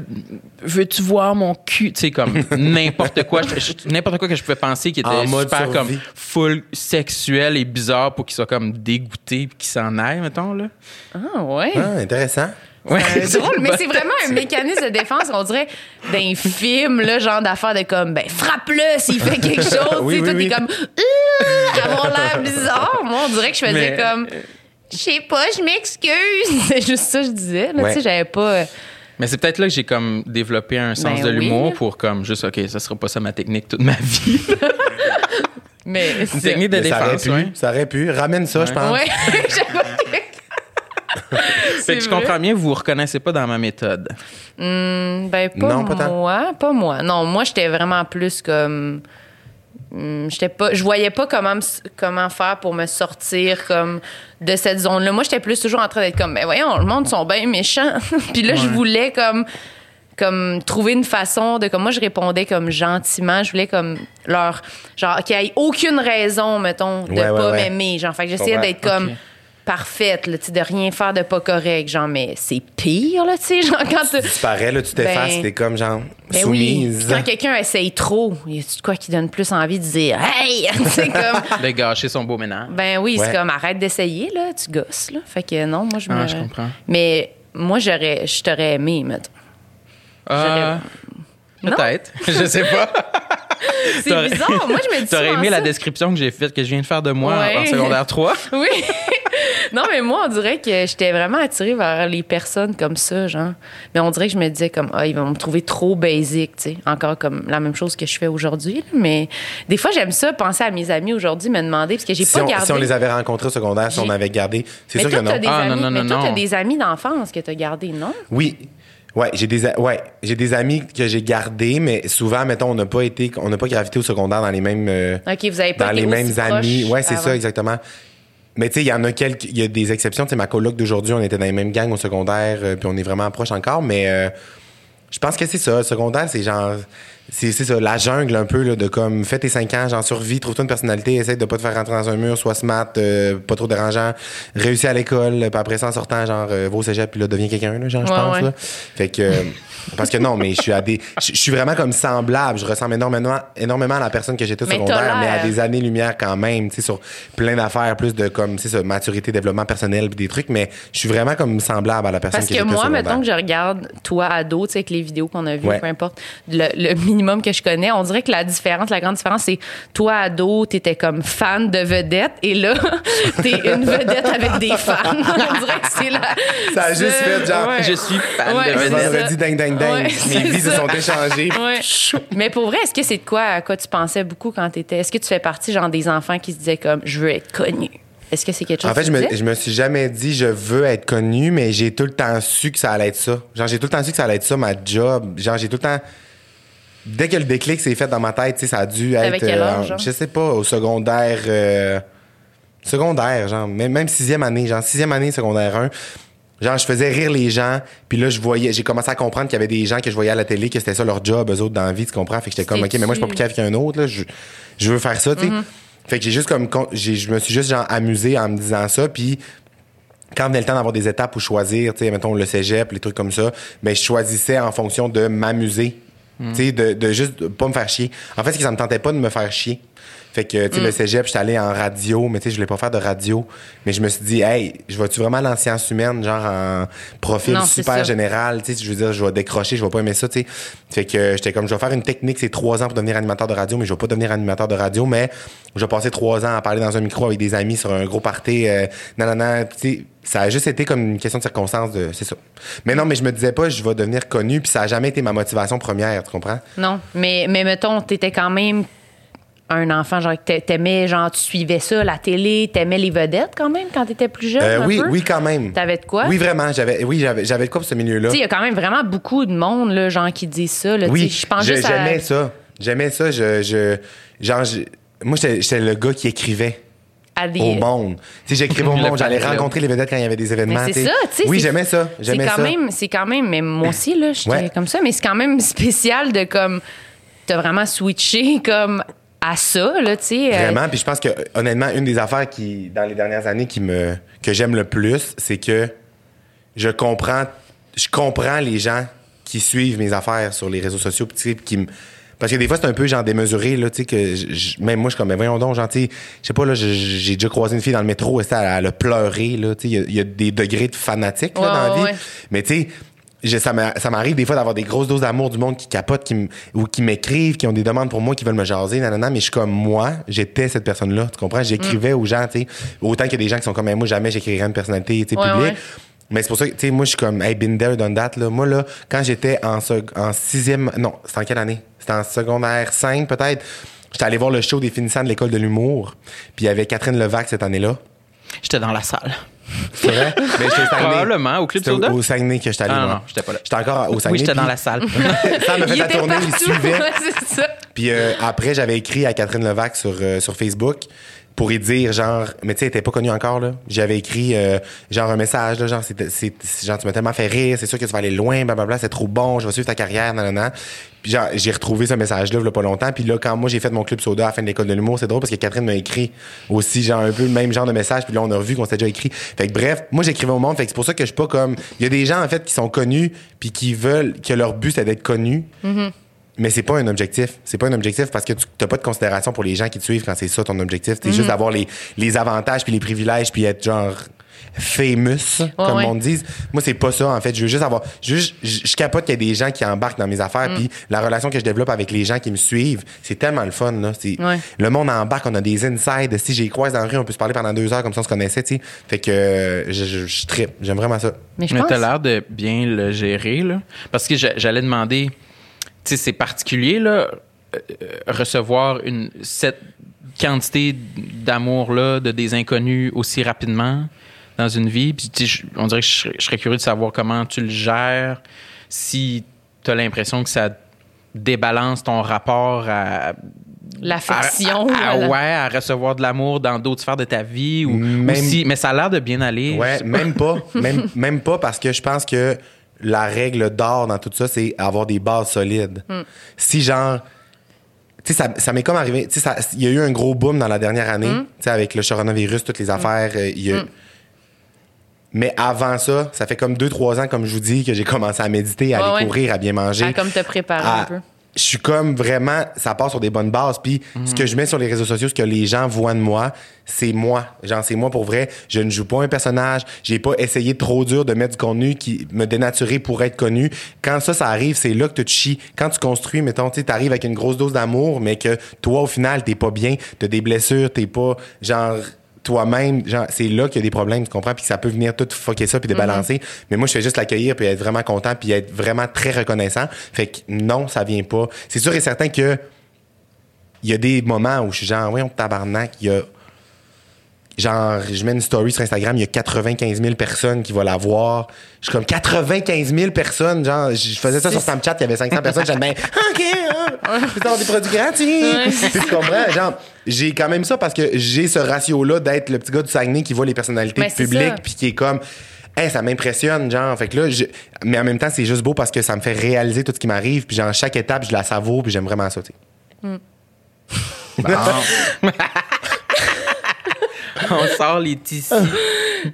veux-tu voir mon cul? Tu sais, comme n'importe quoi. N'importe quoi que je pouvais penser qui était En super comme full sexuel et bizarre pour qu'il soit comme dégoûté puis qu'il s'en aille, mettons, là. Ah, ouais. Ah, intéressant. Ouais, C'est drôle, mais c'est vraiment un mécanisme de défense, on dirait, d'un film, là, genre d'affaires de comme, ben, frappe-le s'il fait quelque chose. Oui, tu sais, oui, toi, oui. t'es comme, euh, avoir l'air bizarre. Moi, on dirait que je faisais Mais- comme, je sais pas, je m'excuse. C'est juste ça que je disais, là. Ouais. Tu sais, j'avais pas. euh, Mais c'est peut-être là que j'ai comme développé un sens Ben de oui. l'humour pour comme juste, OK, ça sera pas ça ma technique toute ma vie. Mais. Une technique de Mais ça aurait défense, pu. ouais. Ça aurait pu. Ramène ça, je pense. Ouais, j'avais. Fait que je comprends bien, vous vous reconnaissez pas dans ma méthode. Hum, ben, pas Non, pas tant. moi. Pas moi. Non, moi, j'étais vraiment plus comme. Hum, j'étais pas je voyais pas comment me- comment faire pour me sortir comme de cette zone là moi j'étais plus toujours en train d'être comme ben voyons le monde sont bien méchants. Puis là je voulais comme comme trouver une façon de comme moi je répondais comme gentiment. Je voulais comme leur genre qu'il y ait aucune raison mettons de Ouais, pas ouais. m'aimer genre. Fait que j'essayais d'être comme. Parfaite, là, tu de rien faire de pas correct, genre, mais c'est pire, là, tu sais, genre, quand tu... Tu parais, là, tu t'effaces, Ben- t'es comme genre Ben soumise. Quand quelqu'un essaye trop, y a-tu de quoi qui donne plus envie de dire « Hey! » C'est comme... De gâcher son beau ménage. Ben oui, Ouais. c'est comme arrête d'essayer, là, tu gosses, là. Fait que non, moi, je me. Ah, je comprends. Mais moi, j'aurais, je t'aurais aimé, mettons. Ah, Non? Peut-être. je sais pas. C'est bizarre. Moi, je me dis T'aurais aimé la ça. description que j'ai faite, que je viens de faire de moi Ouais. en secondaire 3? Oui. non, mais moi, on dirait que j'étais vraiment attirée vers les personnes comme ça, genre. Mais on dirait que je me disais comme, ah, ils vont me trouver trop basic, tu sais. Encore comme la même chose que je fais aujourd'hui. Mais des fois, j'aime ça, penser à mes amis aujourd'hui, me demander, parce que j'ai Si pas on, gardé. si on les avait rencontrés au secondaire, si on avait gardé, c'est mais sûr toi, que non. t'as des Ah, amis, non, non, mais toi, non, t'as non. des amis d'enfance que t'as gardés, non? Oui. Ouais, j'ai des ouais, j'ai des amis que j'ai gardés, mais souvent mettons on n'a pas été on n'a pas gravité au secondaire dans les mêmes euh, OK, vous avez pas dans été les mêmes amis. Ouais, c'est ça exactement. Mais tu sais, il y en a quelques il y a des exceptions, tu sais ma coloc d'aujourd'hui, on était dans les mêmes gangs au secondaire euh, puis on est vraiment proches encore, mais euh, je pense que c'est ça, le secondaire, c'est genre c'est c'est ça, la jungle un peu là, de comme fais tes 5 ans, j'en survis, trouve-toi une personnalité, essaie de pas te faire rentrer dans un mur, sois smart, euh, pas trop dérangeant, réussis à l'école, puis après ça en sortant genre euh, va au cégep puis là deviens quelqu'un là, genre je pense ouais. là. Fait que euh, parce que non, mais je suis à des je suis vraiment comme semblable, je ressemble énormément énormément à la personne que j'étais au secondaire, mais à des années-lumière quand même, tu sais sur plein d'affaires, plus de comme c'est ça, maturité, développement personnel puis des trucs, mais je suis vraiment comme semblable à la personne Parce que, que j'étais au moi, secondaire. mettons que je regarde toi ado, tu sais, avec les vidéos qu'on a vues, Ouais. peu importe, le, le minimum que je connais, on dirait que la différence, la grande différence, c'est toi ado, t'étais comme fan de vedette et là, t'es une vedette avec des fans. on dirait que c'est la. Ça a juste fait genre, Ouais. Je suis fan Ouais, de vedette. vendredi ding ding ding. Ouais, Mes c'est vies se sont échangées. Ouais. Mais pour vrai, est-ce que c'est de quoi à quoi tu pensais beaucoup quand t'étais? Est-ce que tu fais partie, genre, des enfants qui se disaient comme, je veux être connu? Est-ce que c'est quelque chose En fait, que je me, je me suis jamais dit je veux être connu, mais j'ai tout le temps su que ça allait être ça. Genre, j'ai tout le temps su que ça allait être ça, ma job. Genre, j'ai tout le temps. Dès que le déclic s'est fait dans ma tête, ça a dû être. T'avais quel âge, en- genre? je sais pas, au secondaire. euh, secondaire, genre. Même, sixième année, genre, sixième année, secondaire 1. Genre, je faisais rire les gens, puis là, je voyais, j'ai commencé à comprendre qu'il y avait des gens que je voyais à la télé, que c'était ça leur job, eux autres, dans la vie, tu comprends? Fait que j'étais comme, OK, mais moi, je suis pas plus cave qu'un autre, là. Je, je veux faire ça, tu sais. Mm-hmm. Fait que j'ai juste comme, je me suis juste, genre, amusé en me disant ça, puis quand venait le temps d'avoir des étapes où choisir, tu sais, mettons le cégep, les trucs comme ça, mais je choisissais en fonction de m'amuser. De, de juste pas me faire chier. En fait, c'est que ça me tentait pas de me faire chier. Fait que, tu sais, le cégep, j'étais allé en radio, mais tu sais, je voulais pas faire de radio. Mais je me suis dit, hey, je vais-tu vraiment aller en sciences humaines, genre en profil Non, super général, tu sais, je veux dire, je vais décrocher, je vais pas aimer ça, tu sais. Fait que j'étais comme, je vais faire une technique, c'est trois ans pour devenir animateur de radio, mais je vais pas devenir animateur de radio, mais je vais passer trois ans à parler dans un micro avec des amis sur un gros party, euh, non, tu sais, ça a juste été comme une question de circonstance de, c'est ça. Mais non, mais je me disais pas, je vais devenir connu, puis ça a jamais été ma motivation première, tu comprends? Non, mais, mais mettons, t'étais quand même un enfant, genre, que t'a- t'aimais, genre, tu suivais ça, la télé, t'aimais les vedettes quand même quand t'étais plus jeune? Euh, un oui, peu? oui, quand même. T'avais de quoi? Oui, vraiment, j'avais, oui, j'avais, j'avais de quoi pour ce milieu-là. Tu sais, il y a quand même vraiment beaucoup de monde, là, genre, qui disent ça. Là, Oui, je pense je- juste à- j'aimais ça. J'aimais ça. Je, je, genre, je- moi, j'étais le gars qui écrivait des. au monde. Sais, j'écrivais au monde. J'allais rencontrer les vedettes quand il y avait des événements. Mais c'est ça, tu sais. Oui, c'est- j'aimais ça. C'est J'aimais quand ça. même, c'est quand même, mais moi aussi, là, j'étais Ouais. comme ça, mais c'est quand même spécial de comme, t'as vraiment switché comme à ça, là, tu sais. euh, Vraiment. Puis je pense que, honnêtement, une des affaires qui, dans les dernières années, qui me, que j'aime le plus, c'est que je comprends, je comprends les gens qui suivent mes affaires sur les réseaux sociaux, qui me, parce que des fois, c'est un peu genre démesuré, là, tu sais, que je- même moi, je suis comme, mais voyons donc, sais, je sais pas, là, j'ai déjà croisé une fille dans le métro, elle, elle a pleuré, là, tu sais, il y a- il y, a des degrés de fanatique, là, Ouais, dans la vie. ouais. Mais tu sais, je- ça m'a- ça m'arrive des fois d'avoir des grosses doses d'amour du monde qui capotent, qui ou qui m'écrivent, qui ont des demandes pour moi, qui veulent me jaser, nanana, mais je suis comme moi, j'étais cette personne-là, tu comprends? J'écrivais aux gens, tu sais. Autant qu'il y a des gens qui sont comme, moi, jamais j'écrirais une personnalité, tu sais, Ouais, publique. ouais. Mais c'est pour ça que, tu sais, moi, je suis comme, hey, been there, done that, là. Moi, là, quand j'étais en, en sixième, non, c'était en quelle année? C'était en secondaire 5, peut-être. J'étais allé voir le show des finissants de l'école de l'humour. Puis il y avait Catherine Levac cette année-là. J'étais dans la salle. C'est vrai? Mais j'étais au Saguenay. Probablement, au Club C'était Soda? au Saguenay que j'étais allé, Ah, moi. non, j'étais pas là. J'étais encore au Saguenay. Oui, j'étais dans puis- la salle. Sam a fait il la était tournée, il partout. suivait. Ouais, c'est ça. Puis euh, après, j'avais écrit à Catherine Levac sur, euh, sur Facebook. Pour y dire genre mais tu sais était pas connue encore là. J'avais écrit euh, genre un message là genre c'est genre tu m'as tellement fait rire c'est sûr que tu vas aller loin blablabla c'est trop bon je vais suivre ta carrière nanana. Puis genre j'ai retrouvé ce message là il y a pas longtemps. Puis là quand moi j'ai fait mon club soda à la fin de l'école de l'humour c'est drôle parce que Catherine m'a écrit aussi genre un peu le même genre de message. Puis là on a revu qu'on s'était déjà écrit. Fait que bref moi j'écrivais au monde. Fait que c'est pour ça que je suis pas comme il y a des gens en fait qui sont connus puis qui veulent que leur but c'est d'être connus mais c'est pas un objectif. C'est pas un objectif parce que tu n'as pas de considération pour les gens qui te suivent quand c'est ça ton objectif. C'est juste d'avoir les, les avantages puis les privilèges puis être genre famous, comme ouais. on dit. Moi, c'est pas ça, en fait. Je veux juste avoir. Je, veux je, je capote qu'il y a des gens qui embarquent dans mes affaires. Puis la relation que je développe avec les gens qui me suivent, c'est tellement le fun, là. Ouais. Le monde embarque, on a des insides. Si j'ai croise dans la rue, on peut se parler pendant deux heures comme ça on se connaissait, tu sais. Fait que euh, je, je. J'aime vraiment ça. Mais je Mais t'as l'air de bien le gérer, là. Parce que j'a- j'allais demander, sais, c'est particulier, là, euh, euh, recevoir une, cette quantité d'amour-là de des inconnus aussi rapidement dans une vie. Puis, tu on dirait que je serais, je serais curieux de savoir comment tu le gères, si t'as l'impression que ça débalance ton rapport à L'affection. à, à- ouais, à recevoir de l'amour dans d'autres sphères de ta vie ou, ou Même- si- mais ça a l'air de bien aller. Ouais, même pas. même, même pas parce que je pense que la règle d'or dans tout ça, c'est avoir des bases solides. Si genre. Tu sais, ça, ça m'est comme arrivé. Tu sais, il y a eu un gros boom dans la dernière année, tu sais, avec le coronavirus, toutes les affaires. euh, il y a- Mais avant ça, ça fait comme deux, trois ans, comme je vous dis, que j'ai commencé à méditer, à aller ouais. courir, à bien manger. À comme te préparer à- un peu. Je suis comme vraiment, ça part sur des bonnes bases. Puis ce que je mets sur les réseaux sociaux, ce que les gens voient de moi, c'est moi. Genre, c'est moi pour vrai. Je ne joue pas un personnage. J'ai pas essayé trop dur de mettre du contenu qui me dénaturait pour être connu. Quand ça, ça arrive, c'est là que tu te chies. Quand tu construis, mettons, tu arrives avec une grosse dose d'amour, mais que toi, au final, t'es pas bien, t'as des blessures, t'es pas, genre, toi-même, genre, c'est là qu'il y a des problèmes, tu comprends, puis ça peut venir tout fucker ça puis débalancer. Mais moi, je fais juste l'accueillir puis être vraiment content puis être vraiment très reconnaissant. Fait que non, ça vient pas. C'est sûr et certain que il y a des moments où je suis genre, oui, on tabarnak, il y a genre, je mets une story sur Instagram, il y a 95 000 personnes qui vont la voir. Je suis comme 95 000 personnes, genre, je faisais ça sur Snapchat, il y avait 500 personnes, j'aime bien, OK, hein, je peux avoir des produits gratuits. Tu comprends? Genre, j'ai quand même ça parce que j'ai ce ratio-là d'être le petit gars du Saguenay qui voit les personnalités c'est publiques puis qui est comme, Hey, ça m'impressionne, genre. Fait que là, je- mais en même temps, c'est juste beau parce que ça me fait réaliser tout ce qui m'arrive. Puis, genre, chaque étape, je la savoure, puis j'aime vraiment ça, tu sais. On sort les tissus.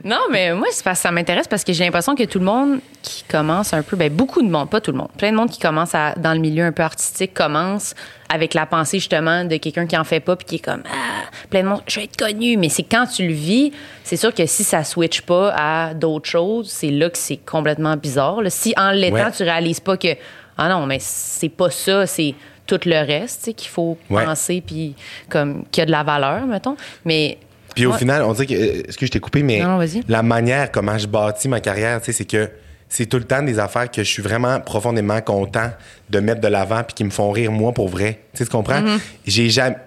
Non, mais moi, parce ça m'intéresse parce que j'ai l'impression que tout le monde qui commence un peu, ben beaucoup de monde, pas tout le monde, plein de monde qui commence à, dans le milieu un peu artistique commence avec la pensée justement de quelqu'un qui en fait pas puis qui est comme ah, plein de monde, je vais être connu, mais c'est quand tu le vis, c'est sûr que si ça switch pas à d'autres choses, c'est là que c'est complètement bizarre. là. Si en l'étant Ouais. tu réalises pas que ah non, mais c'est pas ça, c'est tout le reste qu'il faut Ouais. penser puis comme qu'il y a de la valeur, mettons. Mais Puis au Ouais. final, on dirait que. euh, que je t'ai coupé, mais Non, non, vas-y. la manière comment je bâtis ma carrière, tu sais, c'est que c'est tout le temps des affaires que je suis vraiment profondément content de mettre de l'avant puis qui me font rire moi pour vrai. Tu sais, tu comprends? Mm-hmm. J'ai jamais.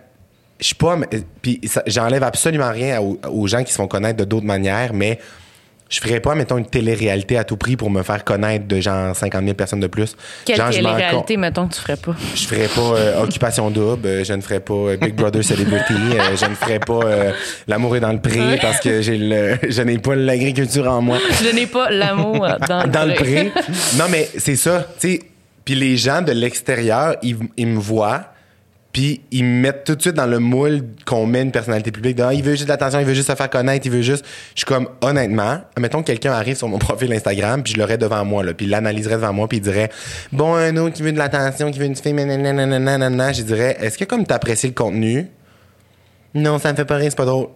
Je suis pas. Puis j'enlève absolument rien aux, aux gens qui se font connaître de d'autres manières, mais je ferais pas, mettons, une télé-réalité à tout prix pour me faire connaître de genre 50 000 personnes de plus. quelle genre, je télé-réalité, mettons, que tu ferais pas? je ferais pas euh, Occupation Double, euh, je ne ferais pas euh, Big Brother Celebrity, euh, je ne ferais pas L'amour est dans le pré parce que j'ai le, je n'ai pas l'agriculture en moi. Je n'ai pas l'amour dans, Dans le pré. Non, mais c'est ça, tu sais. Puis les gens de l'extérieur, ils, ils me voient, puis ils me mettent tout de suite dans le moule qu'on met une personnalité publique. Ah, il veut juste de l'attention, il veut juste se faire connaître, il veut juste. Je suis comme, honnêtement, mettons que quelqu'un arrive sur mon profil Instagram, puis je l'aurais devant moi, là, puis il l'analyserait devant moi, puis il dirait, bon, un autre qui veut de l'attention, qui veut une fille, nanana, nanana. Je dirais, est-ce que comme t'apprécies le contenu, non, ça me fait pas rire, c'est pas drôle.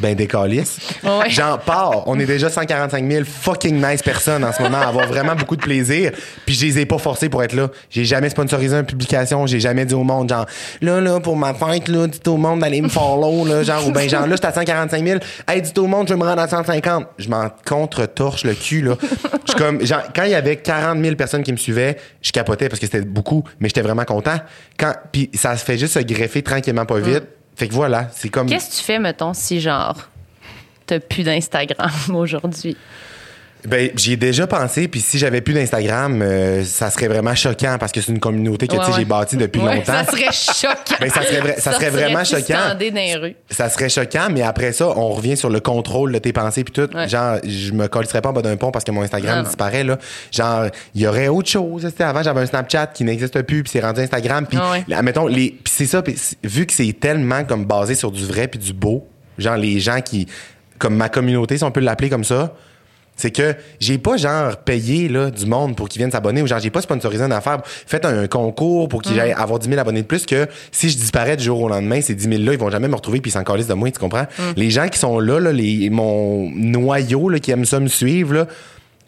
Ben, des calices. Ouais. J'en pars. On est déjà 145 000 fucking nice personnes en ce moment à avoir vraiment beaucoup de plaisir. Puis je les ai pas forcés pour être là. J'ai jamais sponsorisé une publication. J'ai jamais dit au monde, genre, là, là, pour ma fête, là, dites au monde d'aller me follow, là, genre, ou ben, genre, là, j'étais à 145 000. Hey, dites au monde, je vais me rendre à 150. Je m'en contre-torche le cul, là. Je suis comme, genre, quand il y avait 40 000 personnes qui me suivaient, je capotais parce que c'était beaucoup, mais j'étais vraiment content. Quand, puis ça se fait juste se greffer tranquillement, pas vite. Fait que voilà, c'est comme. Qu'est-ce que tu fais, mettons, si genre t'as plus d'Instagram aujourd'hui? Ben, j'y ai déjà pensé, puis si j'avais plus d'Instagram, euh, ça serait vraiment choquant parce que c'est une communauté que Ouais, tu sais, ouais. j'ai bâtie depuis Ouais, longtemps. Ça serait choquant. Ben, ça serait vrai- ça serait vraiment choquant. stander dans les rues. Ça serait choquant, mais après ça, on revient sur le contrôle de tes pensées puis tout. Genre, je me collerais pas en bas d'un pont parce que mon Instagram disparaît là. Genre, il y aurait autre chose. Avant, j'avais un Snapchat qui n'existe plus puis c'est rendu Instagram puis Ah mettons les puis c'est ça c'est- vu que c'est tellement comme basé sur du vrai puis du beau, genre les gens qui comme ma communauté si on peut l'appeler comme ça, c'est que j'ai pas genre payé là, du monde pour qu'ils viennent s'abonner ou genre j'ai pas sponsorisé une affaire. Faites un concours pour qu'ils Mm. aillent avoir 10 000 abonnés de plus que si je disparais du jour au lendemain, ces 10 000 là, ils vont jamais me retrouver puis ils s'en calissent de moi, tu comprends? Mm. Les gens qui sont là, là les, mon noyau là, qui aiment ça me suivre, là,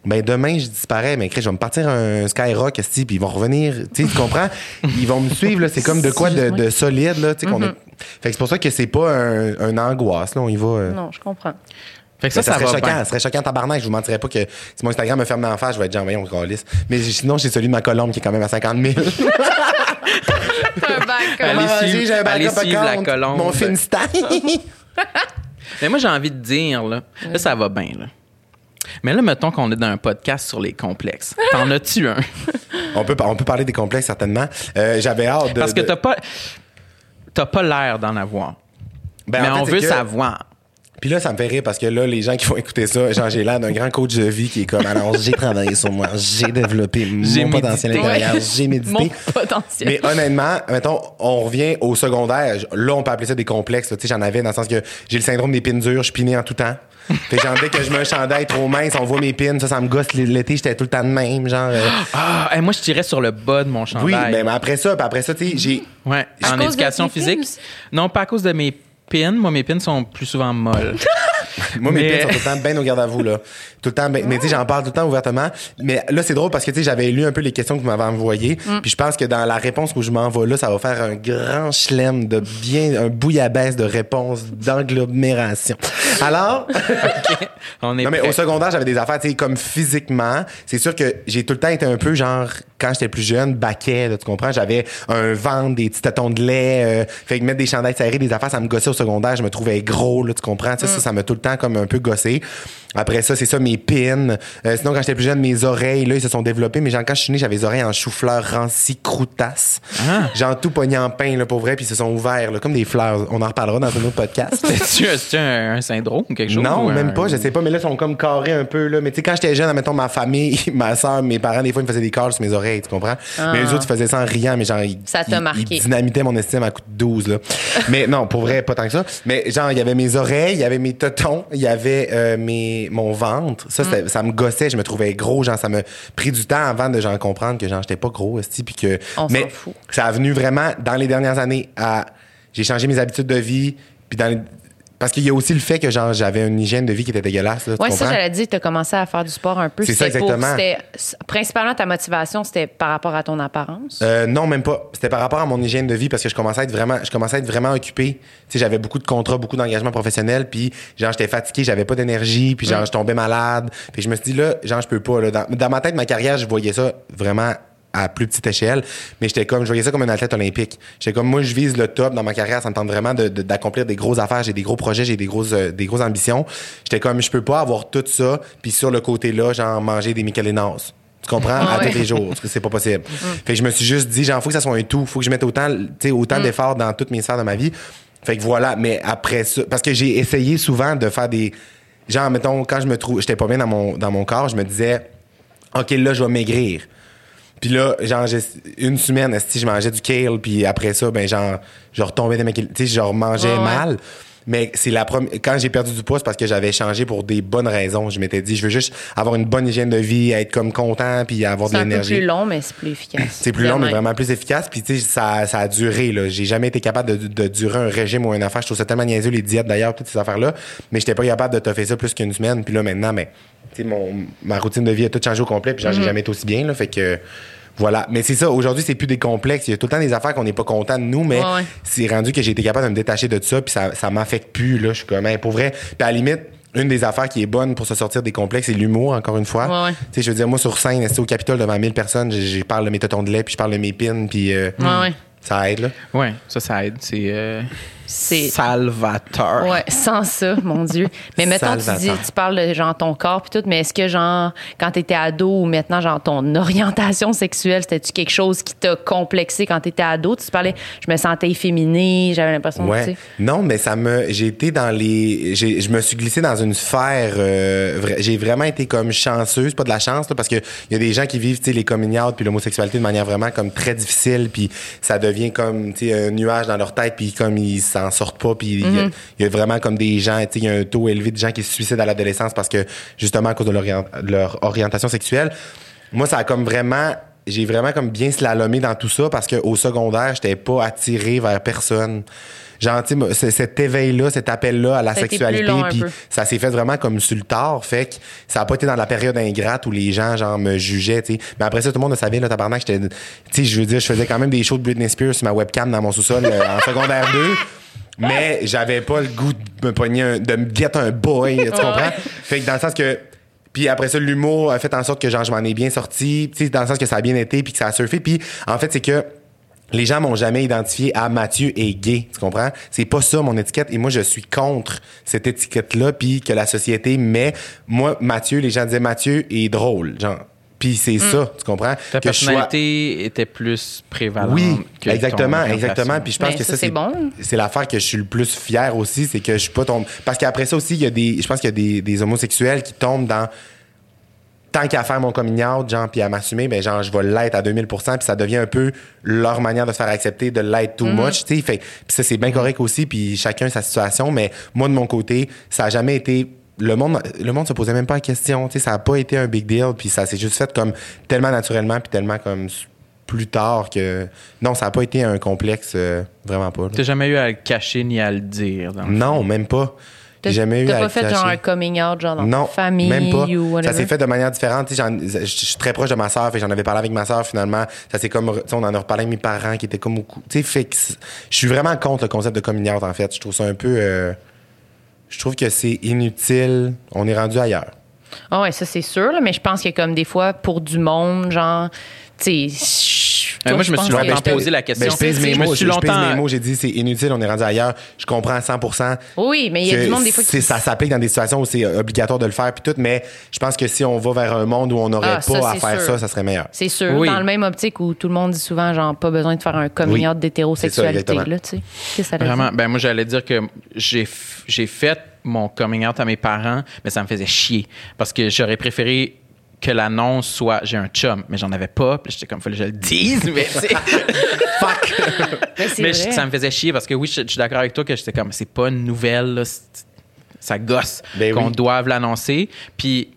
ben demain je disparais, mais Chris, je vais me partir un Skyrock, esti, puis ils vont revenir, tu comprends? Ils vont me suivre, là, c'est comme de quoi de, de solide, là, tu sais, qu'on Mm-hmm. Fait que c'est pour ça que c'est pas un, un angoisse, là, on y va. euh. Non, je comprends. Fait que Ça, ça, ça, serait va choquant, bien. ça serait choquant tabarnak. Je vous mentirais pas que si mon Instagram me ferme en face, je vais être genre, voyons, calisse. Mais sinon, j'ai celui de ma colombe qui est quand même à 50 000. un Allez suivre- j'ai un allez suivre la colombe. Mon Finsta. Mais moi, j'ai envie de dire, là, là, ça va bien, là. Mais là, mettons qu'on est dans un podcast sur les complexes. T'en as-tu un? on, peut, on peut parler des complexes, certainement. Euh, J'avais hâte de. Parce que de- t'as pas... T'as pas l'air d'en avoir. Ben, mais en fait, on veut que- savoir. Puis là, ça me fait rire parce que là, les gens qui vont écouter ça, genre, j'ai l'air d'un grand coach de vie qui est comme, alors, j'ai travaillé sur moi, j'ai développé mon potentiel intérieur, Ouais. j'ai médité. Mon potentiel. Mais honnêtement, mettons, on revient au secondaire. Là, on peut appeler ça des complexes. Tu sais, j'en avais dans le sens que j'ai le syndrome des pins dures, je piné en tout temps. Fait genre, dès que je mets un chandail trop mince, on voit mes pins, ça, ça me gosse. L'été, j'étais tout le temps de même, genre. euh, Ah, moi, je tirais sur le bas de mon oui, chandail. mais après ça, puis après ça, tu sais, j'ai. Ouais, en éducation physique. Non, pas à cause de mes pins. Moi, mes pins sont plus souvent molles. Moi, mes Mais- pins sont tout le temps bien au garde à vous, là. Tout le temps, ben- mais tu sais, j'en parle tout le temps ouvertement. Mais là, c'est drôle parce que, tu sais, j'avais lu un peu les questions que vous m'avez envoyées. Mm. Puis je pense que dans la réponse où je m'envoie là, ça va faire un grand chelem de bien, un bouillabaisse de réponses d'agglomération. Alors, On est non, mais prêt. au secondaire, j'avais des affaires, tu sais, comme physiquement. C'est sûr que j'ai tout le temps été un peu genre, quand j'étais plus jeune, baquet, là, tu comprends? J'avais un ventre, des petits tâtons de lait, euh, fait que mettre des chandails serrés, des affaires, ça me gossait au secondaire. Je me trouvais gros, là, tu comprends? Sais, Ça, ça m'a tout le temps comme un peu gossé. Après ça, c'est ça, mes pins. Euh, sinon, quand j'étais plus jeune, mes oreilles, là, ils se sont développés. Mais genre, quand je suis né, j'avais les oreilles en chou-fleur ranci, croutasse. Ah. Genre, tout pogné en pain, là, pour vrai, puis ils se sont ouverts, là, comme des fleurs. On en reparlera dans un autre podcast. C'est-tu c'est-tu un, un syndrome? Ou quelque chose? Non, ou même un- pas, je sais pas, mais là, ils sont comme carrés un peu, là. Mais tu sais, quand j'étais jeune, admettons, ma famille, ma soeur, mes parents, des fois, ils me faisaient des calls sur mes oreilles, tu comprends? Mais eux autres, ils faisaient ça en riant, mais genre, ils, Ça t'a ils- marqué. ils dynamitaient mon estime à coup de 12, là. mais non, pour vrai, pas tant que ça. Mais genre, il y avait mes oreilles, il y avait mes tetons, il y avait euh, mes, mon ventre. Ça, Mm. ça me gossait, je me trouvais gros, genre, ça m'a pris du temps avant de, genre, comprendre que, genre, j'étais pas gros, esti, puis que. On s'en mais fout. ça a venu vraiment, dans les dernières années, à. J'ai changé mes habitudes de vie, puis dans les- Parce qu'il y a aussi le fait que genre j'avais une hygiène de vie qui était dégueulasse. Oui, ça, j'allais dire, tu as commencé à faire du sport un peu. C'est ça, pour- exactement. principalement, ta motivation, c'était par rapport à ton apparence? Euh, non, même pas. C'était par rapport à mon hygiène de vie parce que je commençais à être vraiment, je commençais à être vraiment occupé. Tu sais, j'avais beaucoup de contrats, beaucoup d'engagements professionnels, puis genre j'étais fatigué, j'avais pas d'énergie, puis genre je tombais malade. Puis je me suis dit là, genre je peux pas. Là. Dans, dans ma tête, ma carrière, je voyais ça vraiment à plus petite échelle, mais j'étais comme, je voyais ça comme un athlète olympique. J'étais comme, moi, je vise le top dans ma carrière, ça me tente vraiment de- de- d'accomplir des grosses affaires, j'ai des gros projets, j'ai des grosses, euh, des grosses ambitions. J'étais comme, je peux pas avoir tout ça, puis sur le côté là, genre manger des Michelinas. Tu comprends? Ah à ouais. tous les jours. parce que c'est pas possible. Fait que je me suis juste dit, genre, faut que ça soit un tout. Faut que je mette autant, autant d'efforts dans toutes mes sphères de ma vie. Fait que voilà. Mais après ça, parce que j'ai essayé souvent de faire des, genre, mettons, quand je me trouve, j'étais pas bien dans mon, dans mon corps, je me disais, OK, là, je vais maigrir. Puis là, genre, j'ai- une semaine, si je mangeais du kale, puis après ça, ben, genre, je retombais des Tu sais, je mangeais Ouais, ouais. mal. Mais c'est la première. Quand j'ai perdu du poids, c'est parce que j'avais changé pour des bonnes raisons. Je m'étais dit, je veux juste avoir une bonne hygiène de vie, être comme content, puis avoir de C'est l'énergie. plus long, mais c'est plus efficace. C'est plus long, mais vraiment plus efficace. Puis, tu sais, ça, ça a duré, là. J'ai jamais été capable de, de durer un régime ou une affaire. Je trouve ça tellement niaiseux, les diètes d'ailleurs, toutes ces affaires-là. Mais j'étais pas capable de toffer ça plus qu'une semaine. Puis là, maintenant, mais, tu sais, mon, ma routine de vie a tout changé au complet. Puis, genre, Mm-hmm. j'ai jamais été aussi bien, là. Fait que, voilà. Mais c'est ça. Aujourd'hui, c'est plus des complexes. Il y a tout le temps des affaires qu'on n'est pas content de nous, mais Ouais, ouais. c'est rendu que j'ai été capable de me détacher de ça. Puis, ça, ça m'affecte plus, là. Je suis comme, hey, pour vrai. Puis, à la limite, une des affaires qui est bonne pour se sortir des complexes, c'est l'humour, encore une fois. Ouais, ouais. Tu sais, je veux dire, moi, sur scène, c'est au Capitole devant 1000 personnes, je, je parle de mes tétons de lait, puis je parle de mes pins, puis euh, Ouais, ouais. ça aide, là. Ouais, ça, ça aide. C'est. euh, c'est Salvateur. Ouais, sans ça, mon Dieu. Mais mettons, tu, dis, tu parles de genre ton corps puis tout, mais est-ce que genre quand t'étais ado ou maintenant genre ton orientation sexuelle, c'était-tu quelque chose qui t'a complexé quand t'étais ado? Tu parlais, je me sentais efféminée, j'avais l'impression que, tu Ouais. sais. Non, mais ça me. J'ai été dans les. Je me suis glissé dans une sphère. euh, vra- j'ai vraiment été comme chanceuse, pas de la chance, là, parce que il y a des gens qui vivent, tu sais, les coming out puis l'homosexualité de manière vraiment comme très difficile, puis ça devient comme, tu sais, un nuage dans leur tête, puis comme ils s'en sortent pas, puis il y a- Mm-hmm. y, a vraiment comme des gens, tu sais, il y a un taux élevé de gens qui se suicident à l'adolescence parce que justement à cause de leur orientation sexuelle. Moi, ça a comme vraiment j'ai vraiment comme bien slalomé dans tout ça parce qu'au secondaire, j'étais pas attiré vers personne. Genre, cet éveil-là, cet appel-là à la Ça sexualité, puis ça s'est fait vraiment comme sur le tard. Fait que ça a pas été dans la période ingrate où les gens, genre, me jugeaient, tu sais. Mais après ça, tout le monde le savait, là, tabarnak, j'étais, tu sais, je veux dire, je faisais quand même des shows de Britney Spears sur ma webcam dans mon sous-sol euh, en secondaire 2. Mais j'avais pas le goût de me pogner un- de me get un boy, tu comprends? Fait que dans le sens que puis après ça, l'humour a fait en sorte que genre, je m'en ai bien sorti, dans le sens que ça a bien été, puis que ça a surfé. Puis en fait, c'est que les gens m'ont jamais identifié à Mathieu est gay, tu comprends? C'est pas ça mon étiquette et moi je suis contre cette étiquette-là puis que la société met moi Mathieu, les gens disaient Mathieu est drôle, genre. Puis c'est ça, tu comprends? Ta que je sois- personnalité était plus prévalente. oui, que exactement, ton exactement. Puis je pense Mais que ça, ça, c'est bon. C'est l'affaire que je suis le plus fier aussi, c'est que je suis pas tombé. Parce qu'après ça aussi, il y a des. Je pense qu'il y a des, des homosexuels qui tombent dans. Tant qu'à faire mon coming out, genre, puis à m'assumer, ben genre, je vais l'être à 2000% puis ça devient un peu leur manière de se faire accepter, de l'être too much, tu sais. Puis ça, c'est bien correct aussi, puis chacun sa situation, mais moi, de mon côté, ça a jamais été le monde le monde se posait même pas la question tu sais ça a pas été un big deal puis ça s'est juste fait comme tellement naturellement puis tellement comme plus tard que non ça a pas été un complexe euh, vraiment pas. T'as jamais eu à le cacher ni à le dire. dans le non même pas T'as j'ai jamais eu t'as à pas le fait cacher. genre un coming out, genre dans non, ta famille même pas. ou whatever? Ça s'est fait de manière différente. Tu Je suis très proche de ma sœur, j'en avais parlé avec ma sœur finalement. Ça c'est comme, tu sais, on en a reparlé avec mes parents qui étaient comme au cou. Tu sais, c'est- je suis vraiment contre le concept de coming out en fait. Je trouve ça un peu, euh, je trouve que c'est inutile. On est rendu ailleurs. Ah ouais, ça c'est sûr, mais je pense que comme des fois pour du monde, genre, tu sais, Euh, moi, je me suis longtemps que- posé la question. Ben, je pèse mes mots. suis Je, je pèse longtemps- mes mots. J'ai dit c'est inutile. On est rendu ailleurs. Je comprends à 100 Oui, mais il y a du monde des fois c'est- qui ça s'applique dans des situations où c'est obligatoire de le faire puis tout. Mais je pense que si on va vers un monde où on n'aurait Ah, ça, pas à faire sûr. ça, ça serait meilleur. C'est sûr, Oui. dans le même optique où tout le monde dit souvent, genre, pas besoin de faire un coming Oui. out d'hétérosexualité, là, tu sais. Qu'est-ce que ça veut Vraiment, dire? ben moi j'allais dire que j'ai fait mon coming out à mes parents, mais ça me faisait chier parce que j'aurais préféré que l'annonce soit j'ai un chum, mais j'en avais pas, puis j'étais comme fallait que je le dise, mais tu sais, fuck. Mais c'est mais vrai. je- ça me faisait chier parce que oui, je, je suis d'accord avec toi que j'étais comme c'est pas une nouvelle, là, c'est- ça gosse Ben qu'on oui. doive l'annoncer, puis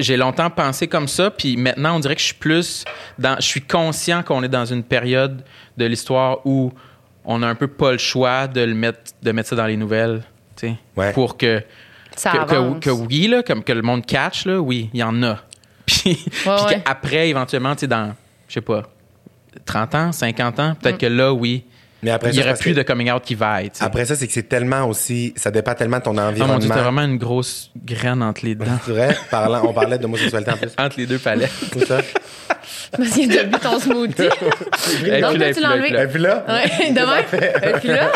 j'ai longtemps pensé comme ça, puis maintenant on dirait que je suis plus dans, je suis conscient qu'on est dans une période de l'histoire où on a un peu pas le choix de le mettre, de mettre ça dans les nouvelles, tu sais, Ouais. pour que Ça que, que- avance. que oui là, comme que le monde catch là, oui, il y en a. Puis, puis ouais. qu'après éventuellement, tu sais, dans, je sais pas, 30 ans, 50 ans, peut-être Mm. que là, oui, Mais après il ça, y aurait plus que- de coming out qui vaille. tu sais. Après ça, c'est que c'est tellement aussi. Ça dépend tellement de ton environnement. mon dieu, vraiment une grosse graine entre les dents. C'est vrai, parlant, on parlait d'homosexualité en plus. entre les deux palettes. Tout ça? Parce qu'il a bu ton smoothie. Et toi, là, tu et l'as puis enlevé. là, Et puis là, Ouais, demain. Et puis là,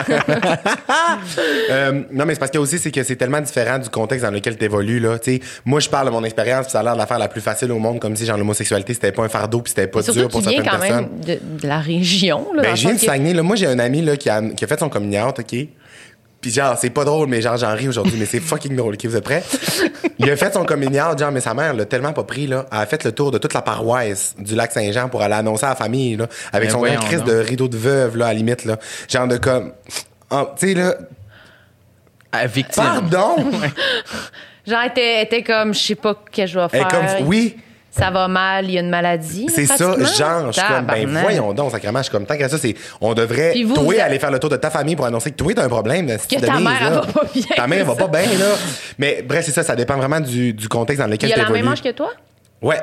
euh, non, mais c'est parce que aussi, c'est que c'est tellement différent du contexte dans lequel tu évolues. Là. Moi, je parle de mon expérience, puis ça a l'air de l'affaire la plus facile au monde, comme si genre l'homosexualité, c'était pas un fardeau, puis c'était pas surtout dur pour tu viens certaines quand personnes. même de, de la région. Là, Ben, je viens de Saguenay. Là. Moi, j'ai un ami là, qui, a, qui a fait son coming out, OK? Puis genre, c'est pas drôle, mais genre, j'en ris aujourd'hui, mais c'est fucking drôle. OK, vous êtes prêts? Il a fait son coming out, genre, mais sa mère l'a tellement pas pris, là. Elle a fait le tour de toute la paroisse du lac Saint-Jean pour aller annoncer à la famille, là. Avec son crise de rideau de veuve, là, à la limite, là. Genre de comme. Tu sais, là. à victime. Pardon! Genre, elle était, elle était comme, je sais pas ce que je vais Elle est faire. comme, oui, Ça va mal, il y a une maladie. c'est ça, genre, je suis comme, ben voyons donc, sacrément, je suis comme, tant que ça, c'est, on devrait, vous, toi, vous aller faire le tour de ta famille pour annoncer que toi, t'as un problème. Que ta mère, elle va pas bien, Ta mère va pas bien, là. Mais bref, c'est ça, ça dépend vraiment du, du contexte dans lequel Il a tu la même évolues. âge que toi? Ouais.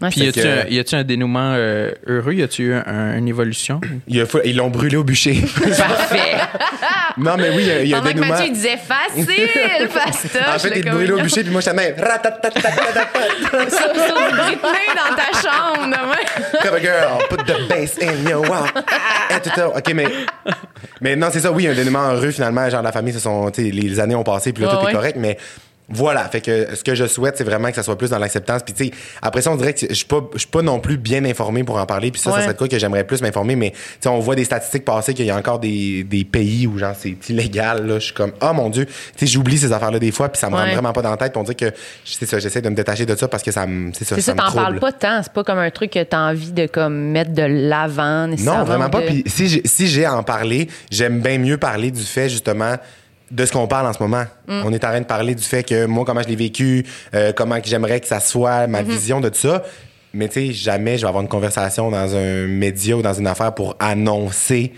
Ouais, Puis y a-tu que- un, y a-tu un dénouement euh, heureux? Y a-tu eu un- une évolution? Il a ils l'ont brûlé au bûcher. Parfait. non, mais oui, il y a, y a un dénouement. Mathieu il disait facile, fastoche. En fait, le il est brûlé au bûcher, puis moi, j'étais même. Sur, rythmé dans ta chambre. ouais. Cover girl, put the bass in your walk. Et tout ça. OK, mais. Mais non, c'est ça, oui, un dénouement heureux, finalement. Genre, la famille, ce sont. les années ont passé, puis là, Ouais, tout ouais. est correct, mais. Voilà, fait que ce que je souhaite, c'est vraiment que ça soit plus dans l'acceptance. Puis tu sais, après ça, on dirait que je suis pas, je suis pas non plus bien informé pour en parler. Puis ça, ça serait quoi que j'aimerais plus m'informer. Mais tu sais, on voit des statistiques passer qu'il y a encore des, des pays où genre c'est illégal. Là, je suis comme, oh mon dieu, tu sais, j'oublie ces affaires-là des fois, puis ça me Ouais. rentre vraiment pas dans la tête. Puis on dirait que c'est ça, j'essaie de me détacher de ça parce que ça me, c'est ça, C'est ça, ça t'en parles pas tant. C'est pas comme un truc que t'as envie de comme mettre de l'avant. Non, vraiment pas. de- Puis si j'ai, si j'ai à en parler, j'aime bien mieux parler du fait, justement, de ce qu'on parle en ce moment. Mm. On est en train de parler du fait que moi, comment je l'ai vécu, euh, comment j'aimerais que ça soit, ma Mm-hmm. vision de tout ça. Mais tu sais, jamais je vais avoir une conversation dans un média ou dans une affaire pour annoncer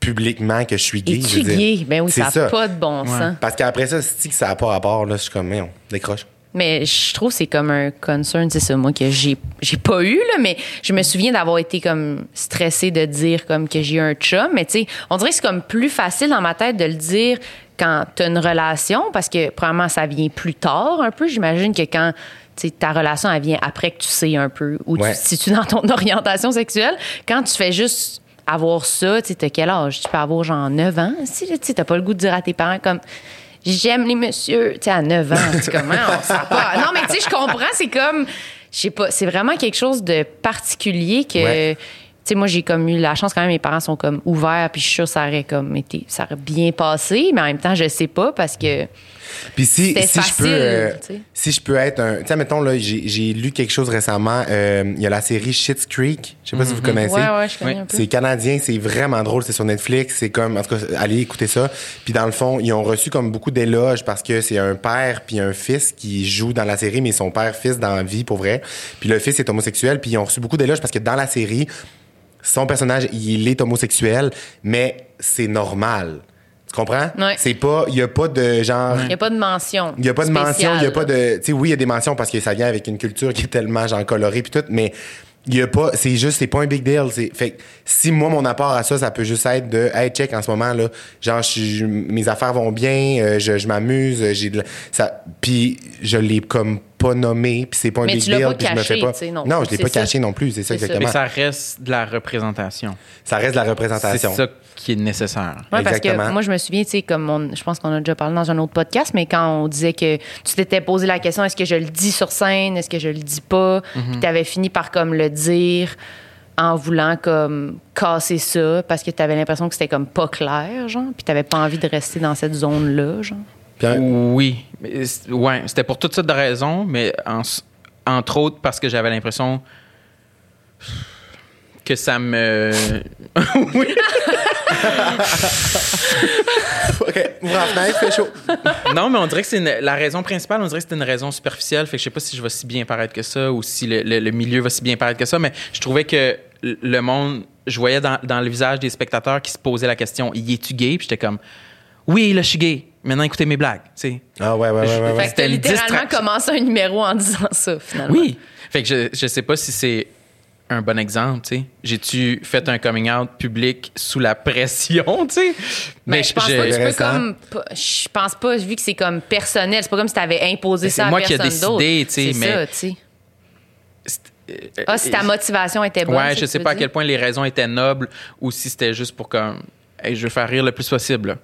publiquement que je suis gay. je veux dire. gay? Ben oui, ça n'a pas de bon sens. Parce qu'après ça, si que ça n'a pas rapport, là, je suis comme, mais on décroche. Mais je trouve que c'est comme un concern, c'est ça, moi, que j'ai, j'ai pas eu, là, mais je me souviens d'avoir été comme stressée de dire comme que j'ai eu un chum. Mais tu sais, on dirait que c'est comme plus facile dans ma tête de le dire quand t'as une relation, parce que probablement ça vient plus tard un peu. J'imagine que quand ta relation, elle vient après que tu sais un peu où Ouais. tu te situes dans ton orientation sexuelle. Quand tu fais juste avoir ça, tu sais, t'as quel âge? Tu peux avoir genre 9 ans. Si, tu t'as pas le goût de dire à tes parents comme j'aime les messieurs, tu à 9 ans. Tu comment on sait pas. Non, mais tu sais, je comprends, c'est comme, je sais pas, c'est vraiment quelque chose de particulier que. Tu sais, moi, j'ai comme eu la chance quand même, mes parents sont comme ouverts, puis je suis sûre que ça aurait comme été, ça aurait bien passé, mais en même temps, je sais pas parce que. Puis si, si je peux, euh, si je peux être un, tu sais, mettons là, j'ai lu quelque chose récemment. euh, Il y a la série Schitt's Creek. Je sais pas si vous connaissez. Ouais, ouais, je connais Oui. un peu. C'est canadien, c'est vraiment drôle, c'est sur Netflix, c'est comme en tout cas allez écouter ça. Puis dans le fond, ils ont reçu comme beaucoup d'éloges parce que c'est un père puis un fils qui jouent dans la série mais son père fils dans la vie pour vrai. Puis le fils est homosexuel puis ils ont reçu beaucoup d'éloges parce que dans la série son personnage il est homosexuel mais c'est normal. Tu comprends? Ouais. C'est pas il y a pas de genre Il n'y a pas de mention. il n'y a pas de mention, il n'y a pas de. Tu sais, oui, il y a des mentions parce que ça vient avec une culture qui est tellement genre colorée puis tout, mais il y a pas. C'est juste, c'est pas un big deal. C'est, fait que si moi, mon apport à ça, ça peut juste être de, hey, check, en ce moment, là, genre, je mes affaires vont bien, euh, je, je m'amuse, j'ai ça. Puis je l'ai comme pas nommé, puis c'est pas un Mais big deal, puis je me fais pas. non. non, je l'ai C'est pas ça. caché non plus, c'est ça C'est ça. exactement. Mais ça reste de la représentation. Ça reste de la C'est représentation. ça qui est nécessaire. Oui, parce que Exactement. moi, je me souviens, tu sais, comme on- je pense qu'on a déjà parlé dans un autre podcast, mais quand on disait que tu t'étais posé la question, est-ce que je le dis sur scène, est-ce que je le dis pas, puis tu avais fini par comme le dire en voulant comme casser ça parce que tu avais l'impression que c'était comme pas clair, genre, puis tu pas envie de rester dans cette zone-là, genre. Oui. C'est- Ouais, c'était pour toutes sortes de raisons, mais en- entre autres parce que j'avais l'impression que ça me. oui. OK, fait chaud. Non, mais on dirait que c'est une- la raison principale, on dirait que c'était une raison superficielle. Fait que je sais pas si je vais si bien paraître que ça ou si le, le- le milieu va si bien paraître que ça, mais je trouvais que le monde, je voyais dans, dans le visage des spectateurs qui se posaient la question Y es-tu gay Puis j'étais comme Oui, là, je suis gay. Maintenant, écoutez mes blagues. tu sais. Ah ouais, ouais, ouais, ouais. ouais. Fait que t'as littéralement commencé un numéro en disant ça, finalement. Oui. Fait que je, je sais pas si c'est un bon exemple, tu sais. J'ai-tu fait un coming out public sous la pression, tu sais? Mais je pense pas que tu peux Intéressant. comme. pas- Je pense pas, vu que c'est comme personnel. C'est pas comme si t'avais imposé Mais ça c'est à moi qui ai personne d'autre. décidé, tu sais, C'est mais- ça, tu sais. c'est- Ah, si ta motivation était bonne. Ouais, c'est je sais pas à quel point les raisons étaient nobles ou si c'était juste pour comme, hey, je veux faire rire le plus possible. là.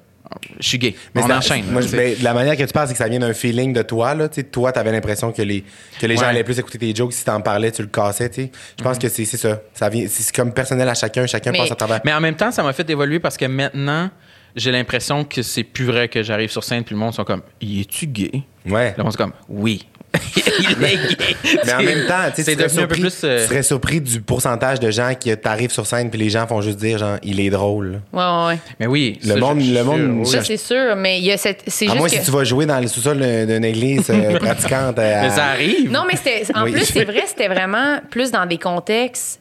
Je suis gay. Mais on c'est- enchaîne. Moi, ben, la manière que tu parles, c'est que ça vient d'un feeling de toi. Là, tu sais. toi, tu avais l'impression que les, que les gens allaient plus écouter tes jokes. Si tu en parlais, tu le cassais. tu sais. Je pense que c'est c'est ça. ça vient, c'est comme personnel à chacun. Chacun Mais- passe à travers. Mais en même temps, ça m'a fait évoluer parce que maintenant, j'ai l'impression que c'est plus vrai que j'arrive sur scène puis le monde sont comme, y es-tu gay? Ouais. Le monde comme, oui. Il est gay. Mais en même temps, tu sais, tu serais plus. euh, tu serais surpris du pourcentage de gens qui t'arrivent sur scène puis les gens font juste dire genre il est drôle. Ouais, ouais. Mais oui. Le ça, je- monde- je le monde- sûr, oui. Ça, c'est sûr, mais il y a cette. C'est À juste moins que... si tu vas jouer dans le sous-sol d'une église euh, pratiquante. euh, Mais ça à- arrive. Non, mais c'était. En Oui. plus, c'est vrai, c'était vraiment plus dans des contextes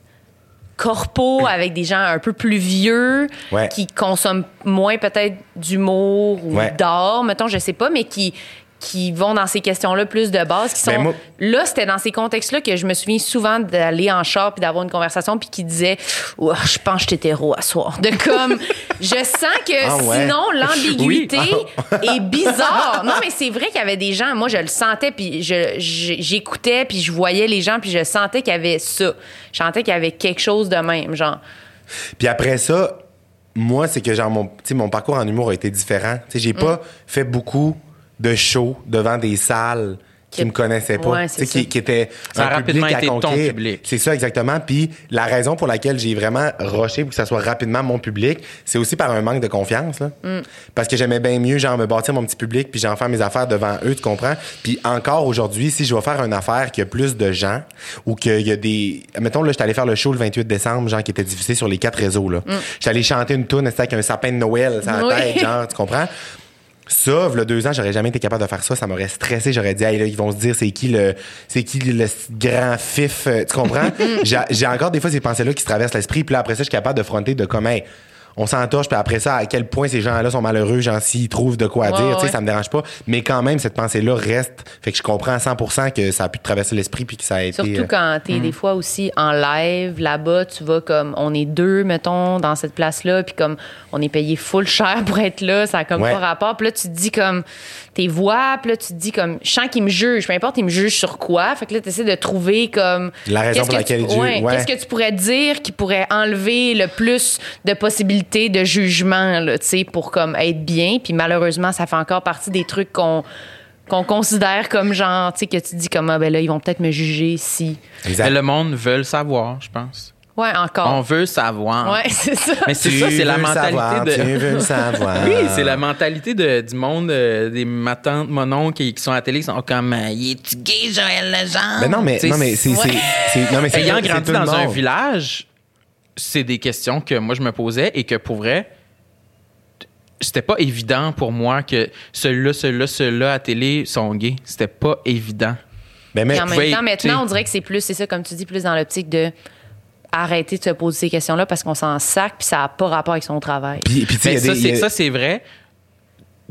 corpaux avec des gens un peu plus vieux Ouais. qui consomment moins peut-être d'humour ou Ouais. d'art, mettons, je sais pas, mais qui qui vont dans ces questions-là plus de base, qui sont... Ben, moi- Là, c'était dans ces contextes-là que je me souviens souvent d'aller en char puis d'avoir une conversation puis qui disait je pense que je à soir. De comme, je sens que Ah ouais. sinon, l'ambiguïté Oui. est bizarre. Non, mais c'est vrai qu'il y avait des gens, moi, je le sentais puis j'écoutais puis je voyais les gens puis je sentais qu'il y avait ça. Je sentais qu'il y avait quelque chose de même, genre. Puis après ça, moi, c'est que genre mon, mon parcours en humour a été différent. J'ai Mm. pas fait beaucoup de shows devant des salles qui me connaissaient pas, Ouais, tu sais, c'est qui, ça. Ça a un rapidement public à été ton conquérir. public. C'est ça exactement. Puis la raison pour laquelle j'ai vraiment rushé pour que ça soit rapidement mon public, c'est aussi par un manque de confiance là. Mm. Parce que j'aimais bien mieux genre me bâtir mon petit public puis j'en faire mes affaires devant eux, tu comprends? Puis encore aujourd'hui, si je vais faire une affaire qui a plus de gens ou qu'il y a des mettons là, j'étais allé faire le show le 28 décembre, genre qui était diffusé sur les quatre réseaux là. J'étais allé chanter une tune c'était avec un sapin de Noël sur la Mm. Oui. tête, genre, tu comprends? Ça, le deux ans, j'aurais jamais été capable de faire ça. Ça m'aurait stressé. J'aurais dit, hey, là, ils vont se dire, c'est qui le, c'est qui le grand fif, euh, tu comprends? j'ai, j'ai encore des fois ces pensées-là qui se traversent l'esprit. Puis là, après ça, je suis capable de fronter de comme, hey, on s'entorche. Puis après ça, à quel point ces gens-là sont malheureux, genre, s'ils trouvent de quoi Ouais, dire, tu sais, ouais. ça me dérange pas. Mais quand même, cette pensée-là reste. Fait que je comprends à 100% que ça a pu te traverser l'esprit puis que ça a été. Surtout euh, quand t'es des fois aussi en live, là-bas, tu vas comme, on est deux, mettons, dans cette place-là, puis comme, on est payé full cher pour être là, ça a comme Ouais. pas rapport. Puis là, tu te dis comme, tes voix, puis là, tu te dis comme, je sens qu'ils me jugent, peu importe, ils me jugent sur quoi. Fait que là, t'essaies de trouver comme. La raison pour que laquelle tu, ils jugent, ouais, ouais. Qu'est-ce que tu pourrais dire qui pourrait enlever le plus de possibilités de jugement, là, tu sais, pour comme être bien. Puis malheureusement, ça fait encore partie des trucs qu'on qu'on considère comme genre, tu sais, que tu dis comme, ah, ben là, ils vont peut-être me juger si. exact. Mais le monde veut le savoir, je pense. Ouais, encore. On veut savoir. Ouais, c'est ça. Mais c'est ça, c'est la mentalité savoir, de. Tu veux savoir. Oui, c'est la mentalité de, du monde euh, des ma tante, mon oncle qui, qui sont à la télé, qui sont comme euh, Il est-tu gay, Joël Legendre? Mais non, mais, non, mais c'est, Ouais. c'est, c'est- non, mais c'est Ayant c'est grandi dans un village, c'est des questions que moi je me posais et que pour vrai, c'était pas évident pour moi que celui-là, celui-là, celui-là à télé sont gays. C'était pas évident. Ben, mais, Et en même temps, maintenant, on dirait que c'est plus, c'est ça, comme tu dis, plus dans l'optique de arrêter de se poser ces questions-là parce qu'on s'en sac puis ça n'a pas rapport avec son travail. puis, puis a ça, c'est, il y a- ça, c'est vrai.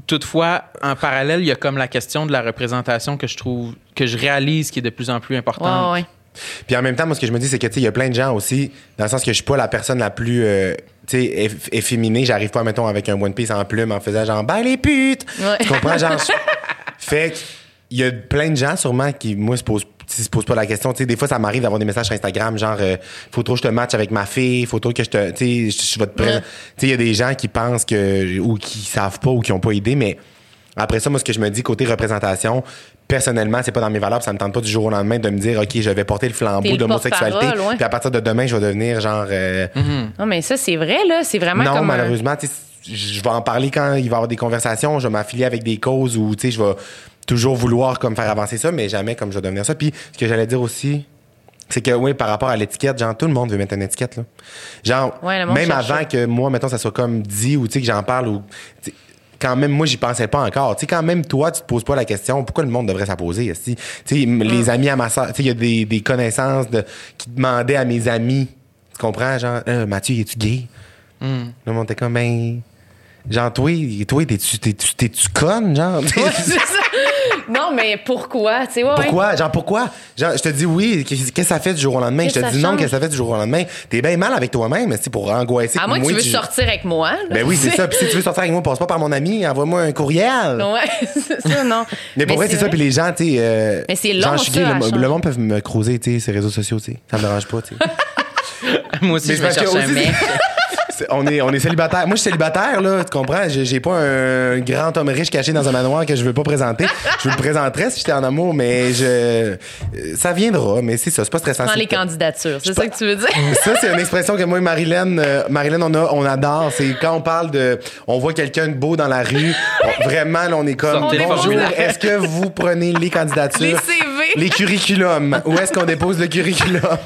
Toutefois, en parallèle, il y a comme la question de la représentation que je trouve, que je réalise qui est de plus en plus importante. ouais, ouais. Puis en même temps, moi, ce que je me dis, c'est que, tu sais, il y a plein de gens aussi, dans le sens que je suis pas la personne la plus, euh, tu sais, eff- efféminée. J'arrive pas, mettons, avec un One Piece en plume en faisant genre, ben les putes! Ouais. Tu comprends? Genre, je- fait que, il y a plein de gens, sûrement, qui, moi, se posent, qui se posent pas la question. Tu sais, des fois, ça m'arrive d'avoir des messages sur Instagram, genre, euh, faut trop que je te matche avec ma fille, faut trop que je te, tu sais, je, je vais te. Tu sais, il y a des gens qui pensent que, ou qui savent pas, ou qui ont pas idée, mais après ça, moi, ce que je me dis, côté représentation, personnellement, c'est pas dans mes valeurs, puis ça me tente pas du jour au lendemain de me dire, OK, je vais porter le flambeau le d'homosexualité, porte-parole, ouais. puis à partir de demain, je vais devenir genre. euh, Non, mais ça, c'est vrai, là. C'est vraiment non, comme. malheureusement, je vais en parler quand il va y avoir des conversations, je vais m'affilier avec des causes où, tu sais, je vais toujours vouloir comme faire avancer ça, mais jamais comme je vais devenir ça. Puis, ce que j'allais dire aussi, c'est que, oui, par rapport à l'étiquette, genre, tout le monde veut mettre une étiquette, là. Genre, Ouais, même cherche avant que moi, mettons, ça soit comme dit ou, tu sais, que j'en parle ou. Quand même, moi, j'y pensais pas encore. Tu sais, quand même, toi, tu te poses pas la question, pourquoi le monde devrait s'en poser? esti? Tu sais, Mm. les amis à ma soeur, tu sais, il y a des, des connaissances de, qui demandaient à mes amis, tu comprends? Genre, Euh, Mathieu, es-tu gay? Le monde était comme, ben. Genre, toi, toi t'es-tu, t'es-tu, t'es-tu conne, genre? Ouais, c'est ça. Non, mais pourquoi? Tu sais, ouais, ouais. Pourquoi? Genre, pourquoi? Genre, je te dis oui, qu'est-ce que ça fait du jour au lendemain? Je te dis non, qu'est-ce que ça fait du jour au lendemain? T'es bien mal avec toi-même, c'est pour angoisser. À moins que moi, tu veux sortir avec moi. là. Ben oui, c'est ça. Puis si tu veux sortir avec moi, passe pas par mon ami, envoie-moi un courriel. Ouais, c'est ça, non. Mais pour vrai, c'est ça. Puis les gens, tu sais. euh, Mais c'est long, genre, ça, gay, le, le monde peut me creuser, tu sais, ces réseaux sociaux, tu sais. Ça me dérange pas, tu sais. Moi aussi, Mais je vais chercher un mec. On est, on est célibataire. Moi, je suis célibataire, là, tu comprends? J'ai, pas un grand homme riche caché dans un manoir que je veux pas présenter. Je vous le présenterais si j'étais en amour, mais je. euh, Ça viendra, mais c'est ça, c'est pas stressant. Prends les candidatures. C'est ça que tu veux dire? Ça, c'est une expression que moi et Marilyn, euh, Marilyn, on, a, on adore. C'est quand on parle de. On voit quelqu'un de beau dans la rue. on- vraiment, là, on est comme. Sortez Bonjour, est-ce que vous prenez les candidatures? Les CV. Les curriculums. Où est-ce qu'on dépose le curriculum?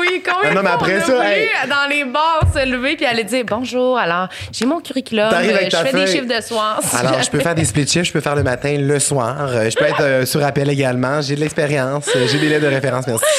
Oui, combien non, de mais après ça, hey. dans les bars se lever puis aller dire bonjour. Alors, j'ai mon curriculum, euh, je fais des feuille. chiffres de soir. Alors, je peux faire des split shifts, je peux faire le matin, le soir. Euh, je peux être euh, sur appel également. J'ai de l'expérience. Euh, J'ai des lettres de référence, merci.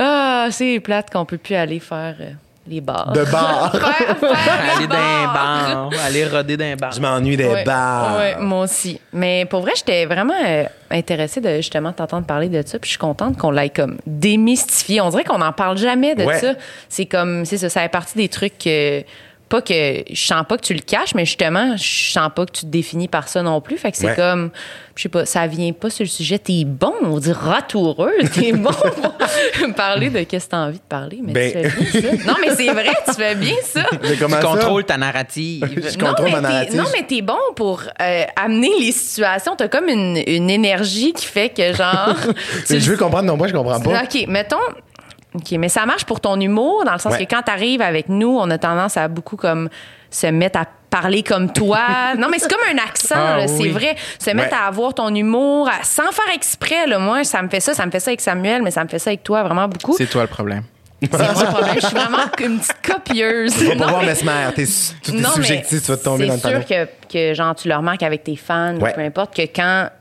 Ah, c'est plate qu'on peut plus aller faire euh, Les bars. De bar. Faire- faire les Aller d'un bars. bar, aller roder d'un bar. Je m'ennuie des Ouais, bars. ouais, moi aussi. Mais pour vrai, j'étais vraiment euh, intéressée de justement t'entendre parler de ça. Puis je suis contente qu'on l'ait comme démystifié. On dirait qu'on n'en parle jamais de Ouais. ça. C'est comme, c'est ça, ça fait partie des trucs que. Pas que je sens pas que tu le caches, mais justement, je sens pas que tu te définis par ça non plus. Fait que c'est Ouais. comme, je sais pas, ça vient pas sur le sujet. T'es bon, on dit ratoureux. T'es bon pour parler de qu'est-ce que t'as envie de parler. Mais Ben- tu fais bien ça. Non, mais c'est vrai, tu fais bien ça. Tu ça? contrôles ta narrative. Je contrôle non, ma mais narrative. t'es- non, mais t'es bon pour euh, amener les situations. T'as comme une, une énergie qui fait que, genre. tu- Je veux comprendre, non, moi, je comprends pas. OK, mettons. OK, mais ça marche pour ton humour, dans le sens Ouais. que quand t'arrives avec nous, on a tendance à beaucoup comme se mettre à parler comme toi. non, mais c'est comme un accent, Ah, oui. c'est vrai. Se mettre Ouais. à avoir ton humour à- sans faire exprès. Là, moi, ça me fait ça. Ça me fait ça avec Samuel, mais ça me fait ça avec toi vraiment beaucoup. C'est toi le problème. C'est pas le problème. Je suis vraiment une petite copieuse. Tu vas pas voir Mesmer. T'es, mais subjectif, tu vas te tomber dans le C'est sûr que, que, genre, tu le remarques avec tes fans, ou peu importe, que quand, tu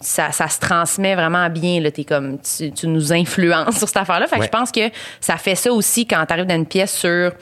ça, ça se transmet vraiment bien. Là, t'es comme, tu, tu nous influences sur cette affaire-là. Fait que je pense que ça fait ça aussi quand tu arrives dans une pièce sur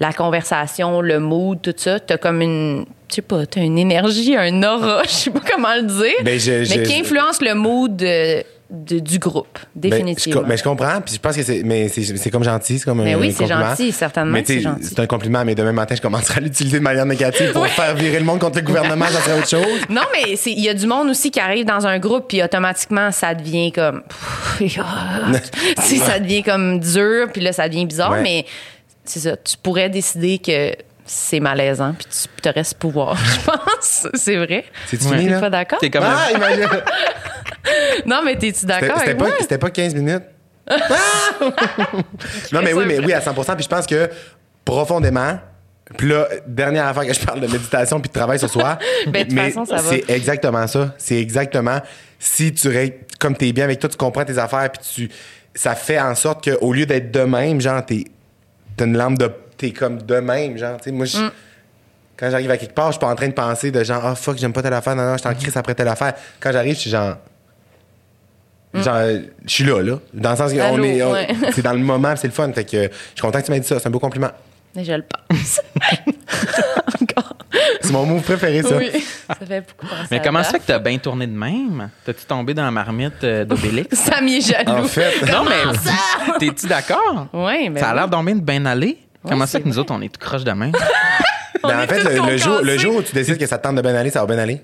la conversation, le mood, tout ça. T'as comme une, je sais pas, t'as une énergie, un aura, je sais pas comment le dire, Ben, je- mais je- qui influence le mood de- de- du groupe, Ben, définitivement. je, mais je comprends, puis je pense que c'est, mais c'est, c'est comme gentil, c'est comme Mais un, oui, c'est compliment. gentil, certainement Mais c'est tu sais, gentil. c'est un compliment, mais demain matin, je commencerai à l'utiliser de manière négative pour faire virer le monde contre le gouvernement, ça serait autre chose. Non, mais c'est- il y a du monde aussi qui arrive dans un groupe, puis automatiquement, ça devient comme. Tu sais, ça devient comme dur, puis là, ça devient bizarre, Ouais. mais c'est ça. Tu pourrais décider que c'est malaisant, puis tu aurais ce pouvoir, je pense. C'est vrai. C'est-tu Ouais. fini, là? pas d'accord? T'es comme Ah, imagine! Non, mais t'es-tu d'accord c'était avec pas, moi? c'était pas 15 minutes. Ah! non, mais oui, mais oui, à 100% Puis je pense que profondément, puis là, dernière affaire que je parle de méditation puis de travail ce soir. Ben, de mais façon, ça va. c'est exactement ça. C'est exactement si tu comme t'es bien avec toi, tu comprends tes affaires puis tu ça fait en sorte que au lieu d'être de même, genre t'es t'as une lampe de t'es comme de même, genre tu sais moi je Mm. quand j'arrive à quelque part, je suis pas en train de penser de genre ah fuck, j'aime pas telle affaire, non non, je suis en crise après telle affaire. Quand j'arrive, je suis genre Genre, euh, je suis là, là. Dans le sens que on Mm. Allô, est. on- ouais. C'est dans le moment, c'est le fun. Fait que euh, je suis content que tu m'aies dit ça. C'est un beau compliment. Mais je le pense. Encore. C'est mon mot préféré, ça. Oui. Ça fait beaucoup penser Mais comment ça fait que t'as bien tourné de même? T'as-tu tombé dans la marmite euh, d'Obélix? Ça m'y est jaloux. En fait. non, mais t'es-tu d'accord? Oui, mais. Ça a l'air d'en bien de bien aller. Comment ça que nous autres, on est tout croche de main? Mais en fait, le, le jour, le jour où tu décides que ça te tente de bien aller, ça va bien aller.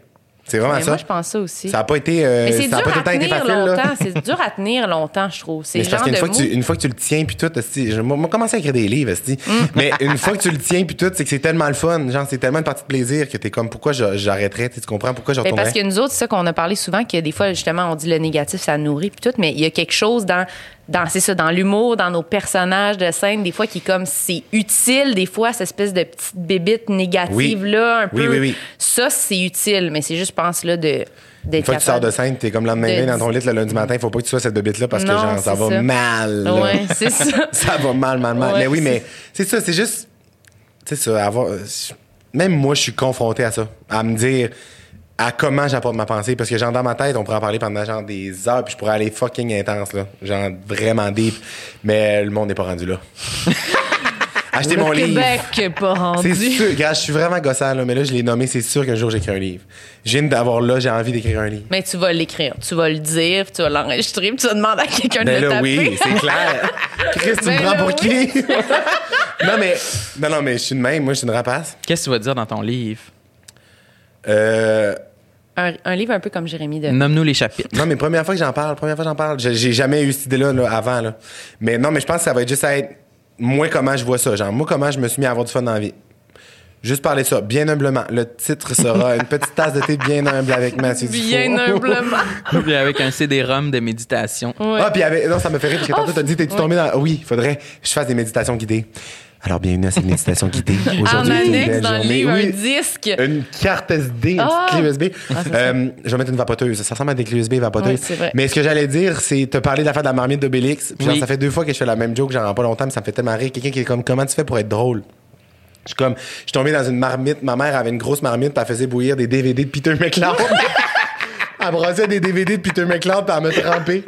C'est vraiment Mais ça. moi, je pense ça aussi. Ça n'a pas été. euh, Mais c'est dur à tenir longtemps. C'est dur à tenir longtemps, je trouve. C'est parce qu'une fois, que tu, une fois que tu le tiens, puis tout, je moi, commencé à écrire des livres. Mm. mais une fois que tu le tiens, puis tout, c'est que c'est tellement le fun. Genre, c'est tellement une partie de plaisir que t'es comme, pourquoi j'arrêterais? Tu tu comprends pourquoi je retournerais? parce que nous autres, c'est ça qu'on a parlé souvent, que des fois, justement, on dit le négatif, ça nourrit, puis tout, mais il y a quelque chose dans, dans c'est ça, dans l'humour, dans nos personnages de scène, des fois, qui comme, c'est utile, des fois, cette espèce de petite bébite négative-là, un Oui, peu. oui, oui. Ça, c'est utile, mais c'est juste, je pense, là, de, d'être Une fois que tu sors de scène, t'es comme le lendemain de- dans ton lit le lundi matin, il faut pas que tu sois cette bébite-là parce que genre, ça va ça. mal. là. Ouais, c'est ça. ça va mal, mal, mal. Ouais, mais oui, mais c'est ça, c'est juste. Tu sais, ça, avoir. Même moi, je suis confronté à ça. À me dire à comment j'apporte ma pensée. Parce que, genre, dans ma tête, on pourrait en parler pendant, genre, des heures, puis je pourrais aller fucking intense, là. Genre, vraiment deep. Mais le monde n'est pas rendu là. Achetez mon Le livre. Québec pas rendu. C'est sûr. Regarde, je suis vraiment gossant, là, mais là, je l'ai nommé. C'est sûr qu'un jour, j'écris un livre. Je viens d'avoir là, j'ai envie d'écrire un livre. Mais tu vas l'écrire, tu vas le dire, puis tu vas l'enregistrer, puis tu vas demander à quelqu'un de Ben le là, taper. oui, c'est clair. Chris, tu Ben me prends là, pour oui. qui? non, mais, non, non, mais je suis de même. Moi, je suis une rapace. Qu'est-ce que tu vas dire dans ton livre? Euh, un, un livre un peu comme Jérémy de. Nomme-nous les chapitres. non, mais première fois que j'en parle, première fois que j'en parle. J'ai jamais eu cette idée-là là, avant. Là. Mais non, mais je pense que ça va être juste à être moi comment je vois ça. Genre, moi comment je me suis mis à avoir du fun dans la vie. Juste parler de ça, bien humblement. Le titre sera une petite tasse de thé bien humble avec Mathieu Bien humblement. Puis avec un CD-ROM de méditation. Ouais. Ah, puis avec... non, ça me fait rire parce que tantôt, t'as dit, t'es-tu tombé dans. Oui, il faudrait que je fasse des méditations guidées. Alors, bienvenue à cette méditation guidée. Aujourd'hui, une annexe dans le livre, Oui. un disque. Une carte SD, une Ah! petite clé USB. Ah. Euh, je vais mettre une vapoteuse. Ça ressemble à des clés USB vapoteuses. Oui, c'est vrai. mais ce que j'allais dire, c'est te parler de l'affaire de la marmite d'Obélix. Puis genre, Oui. ça fait deux fois que je fais la même joke, genre pas longtemps, mais ça me fait tellement rire. Quelqu'un qui est comme, comment tu fais pour être drôle? Je suis comme, je suis tombé dans une marmite. Ma mère avait une grosse marmite, puis elle faisait bouillir des DVD de Peter McLeod. elle brassait des DVD de Peter McLeod, puis elle me trempait.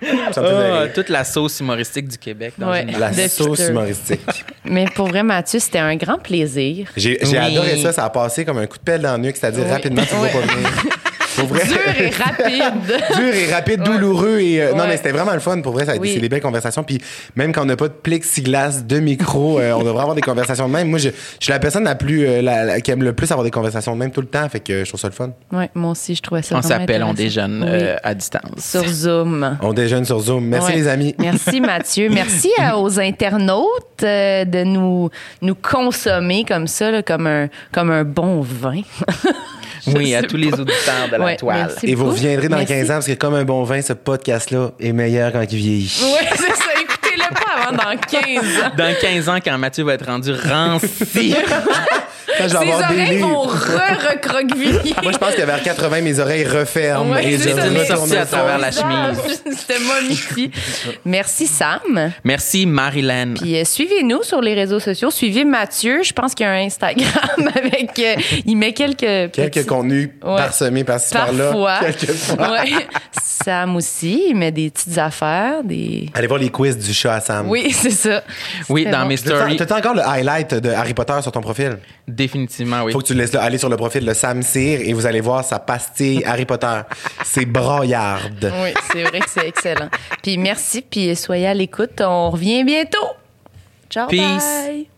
Rire. toute la sauce humoristique du Québec. Dans Ouais. une- La sauce Peter. humoristique. Mais pour vrai, Mathieu, c'était un grand plaisir. J'ai Oui. adoré ça. Ça a passé comme un coup de pelle dans le nuque, c'est-à-dire Oui. rapidement, tu ne Oui. vas pas venir. Pour vrai. Dur et rapide. Dur et rapide, douloureux et euh, non mais c'était vraiment le fun pour vrai ça a été- Oui. c'est des belles conversations puis même quand on n'a pas de plexiglas de micro euh, on devrait avoir des conversations de même moi je, je suis la personne la plus euh, la- la- qui aime le plus avoir des conversations de même tout le temps fait que je trouve ça le fun Ouais, moi aussi, je trouvais ça On s'appelle, on déjeune Oui. à distance. Sur Zoom. on déjeune sur Zoom merci Ouais. les amis Merci Mathieu. Merci à- aux internautes euh, de nous, nous consommer comme ça, là, comme, un, comme un bon vin. Oui, à tous les auditeurs de la Ouais, toile. et vous reviendrez dans Merci. 15 ans parce que comme un bon vin ce podcast là est meilleur quand il vieillit Oui, c'est ça. Écoutez-le pas avant dans 15 ans. Dans 15 ans, quand Mathieu va être rendu ranci, quand je vais Ses avoir des oreilles vont re-recroqueviller. moi je pense que vers 80 mes oreilles referment Ouais, et je retourne à travers la chemise. C'était momifié. Merci Sam. merci Marilyn. Puis euh, suivez-nous sur les réseaux sociaux. Suivez Mathieu. Je pense qu'il y a un Instagram avec. euh, il met quelques. quelques petits- contenus Ouais. parsemés par-ci par-là Parfois. quelques fois Ouais. Sam aussi, il met des petites affaires, des. allez voir les quiz du chat à Sam Oui, c'est ça. Oui, dans bon. mes T'as stories, t'as encore le highlight de Harry Potter sur ton profil? Définitivement, oui. Faut que tu laisses là. Aller sur le profil de Sam Cyr et vous allez voir sa pastille Harry Potter. C'est braillarde. Oui, c'est vrai que c'est excellent. Puis merci, puis soyez à l'écoute. On revient bientôt. Ciao, Peace. bye.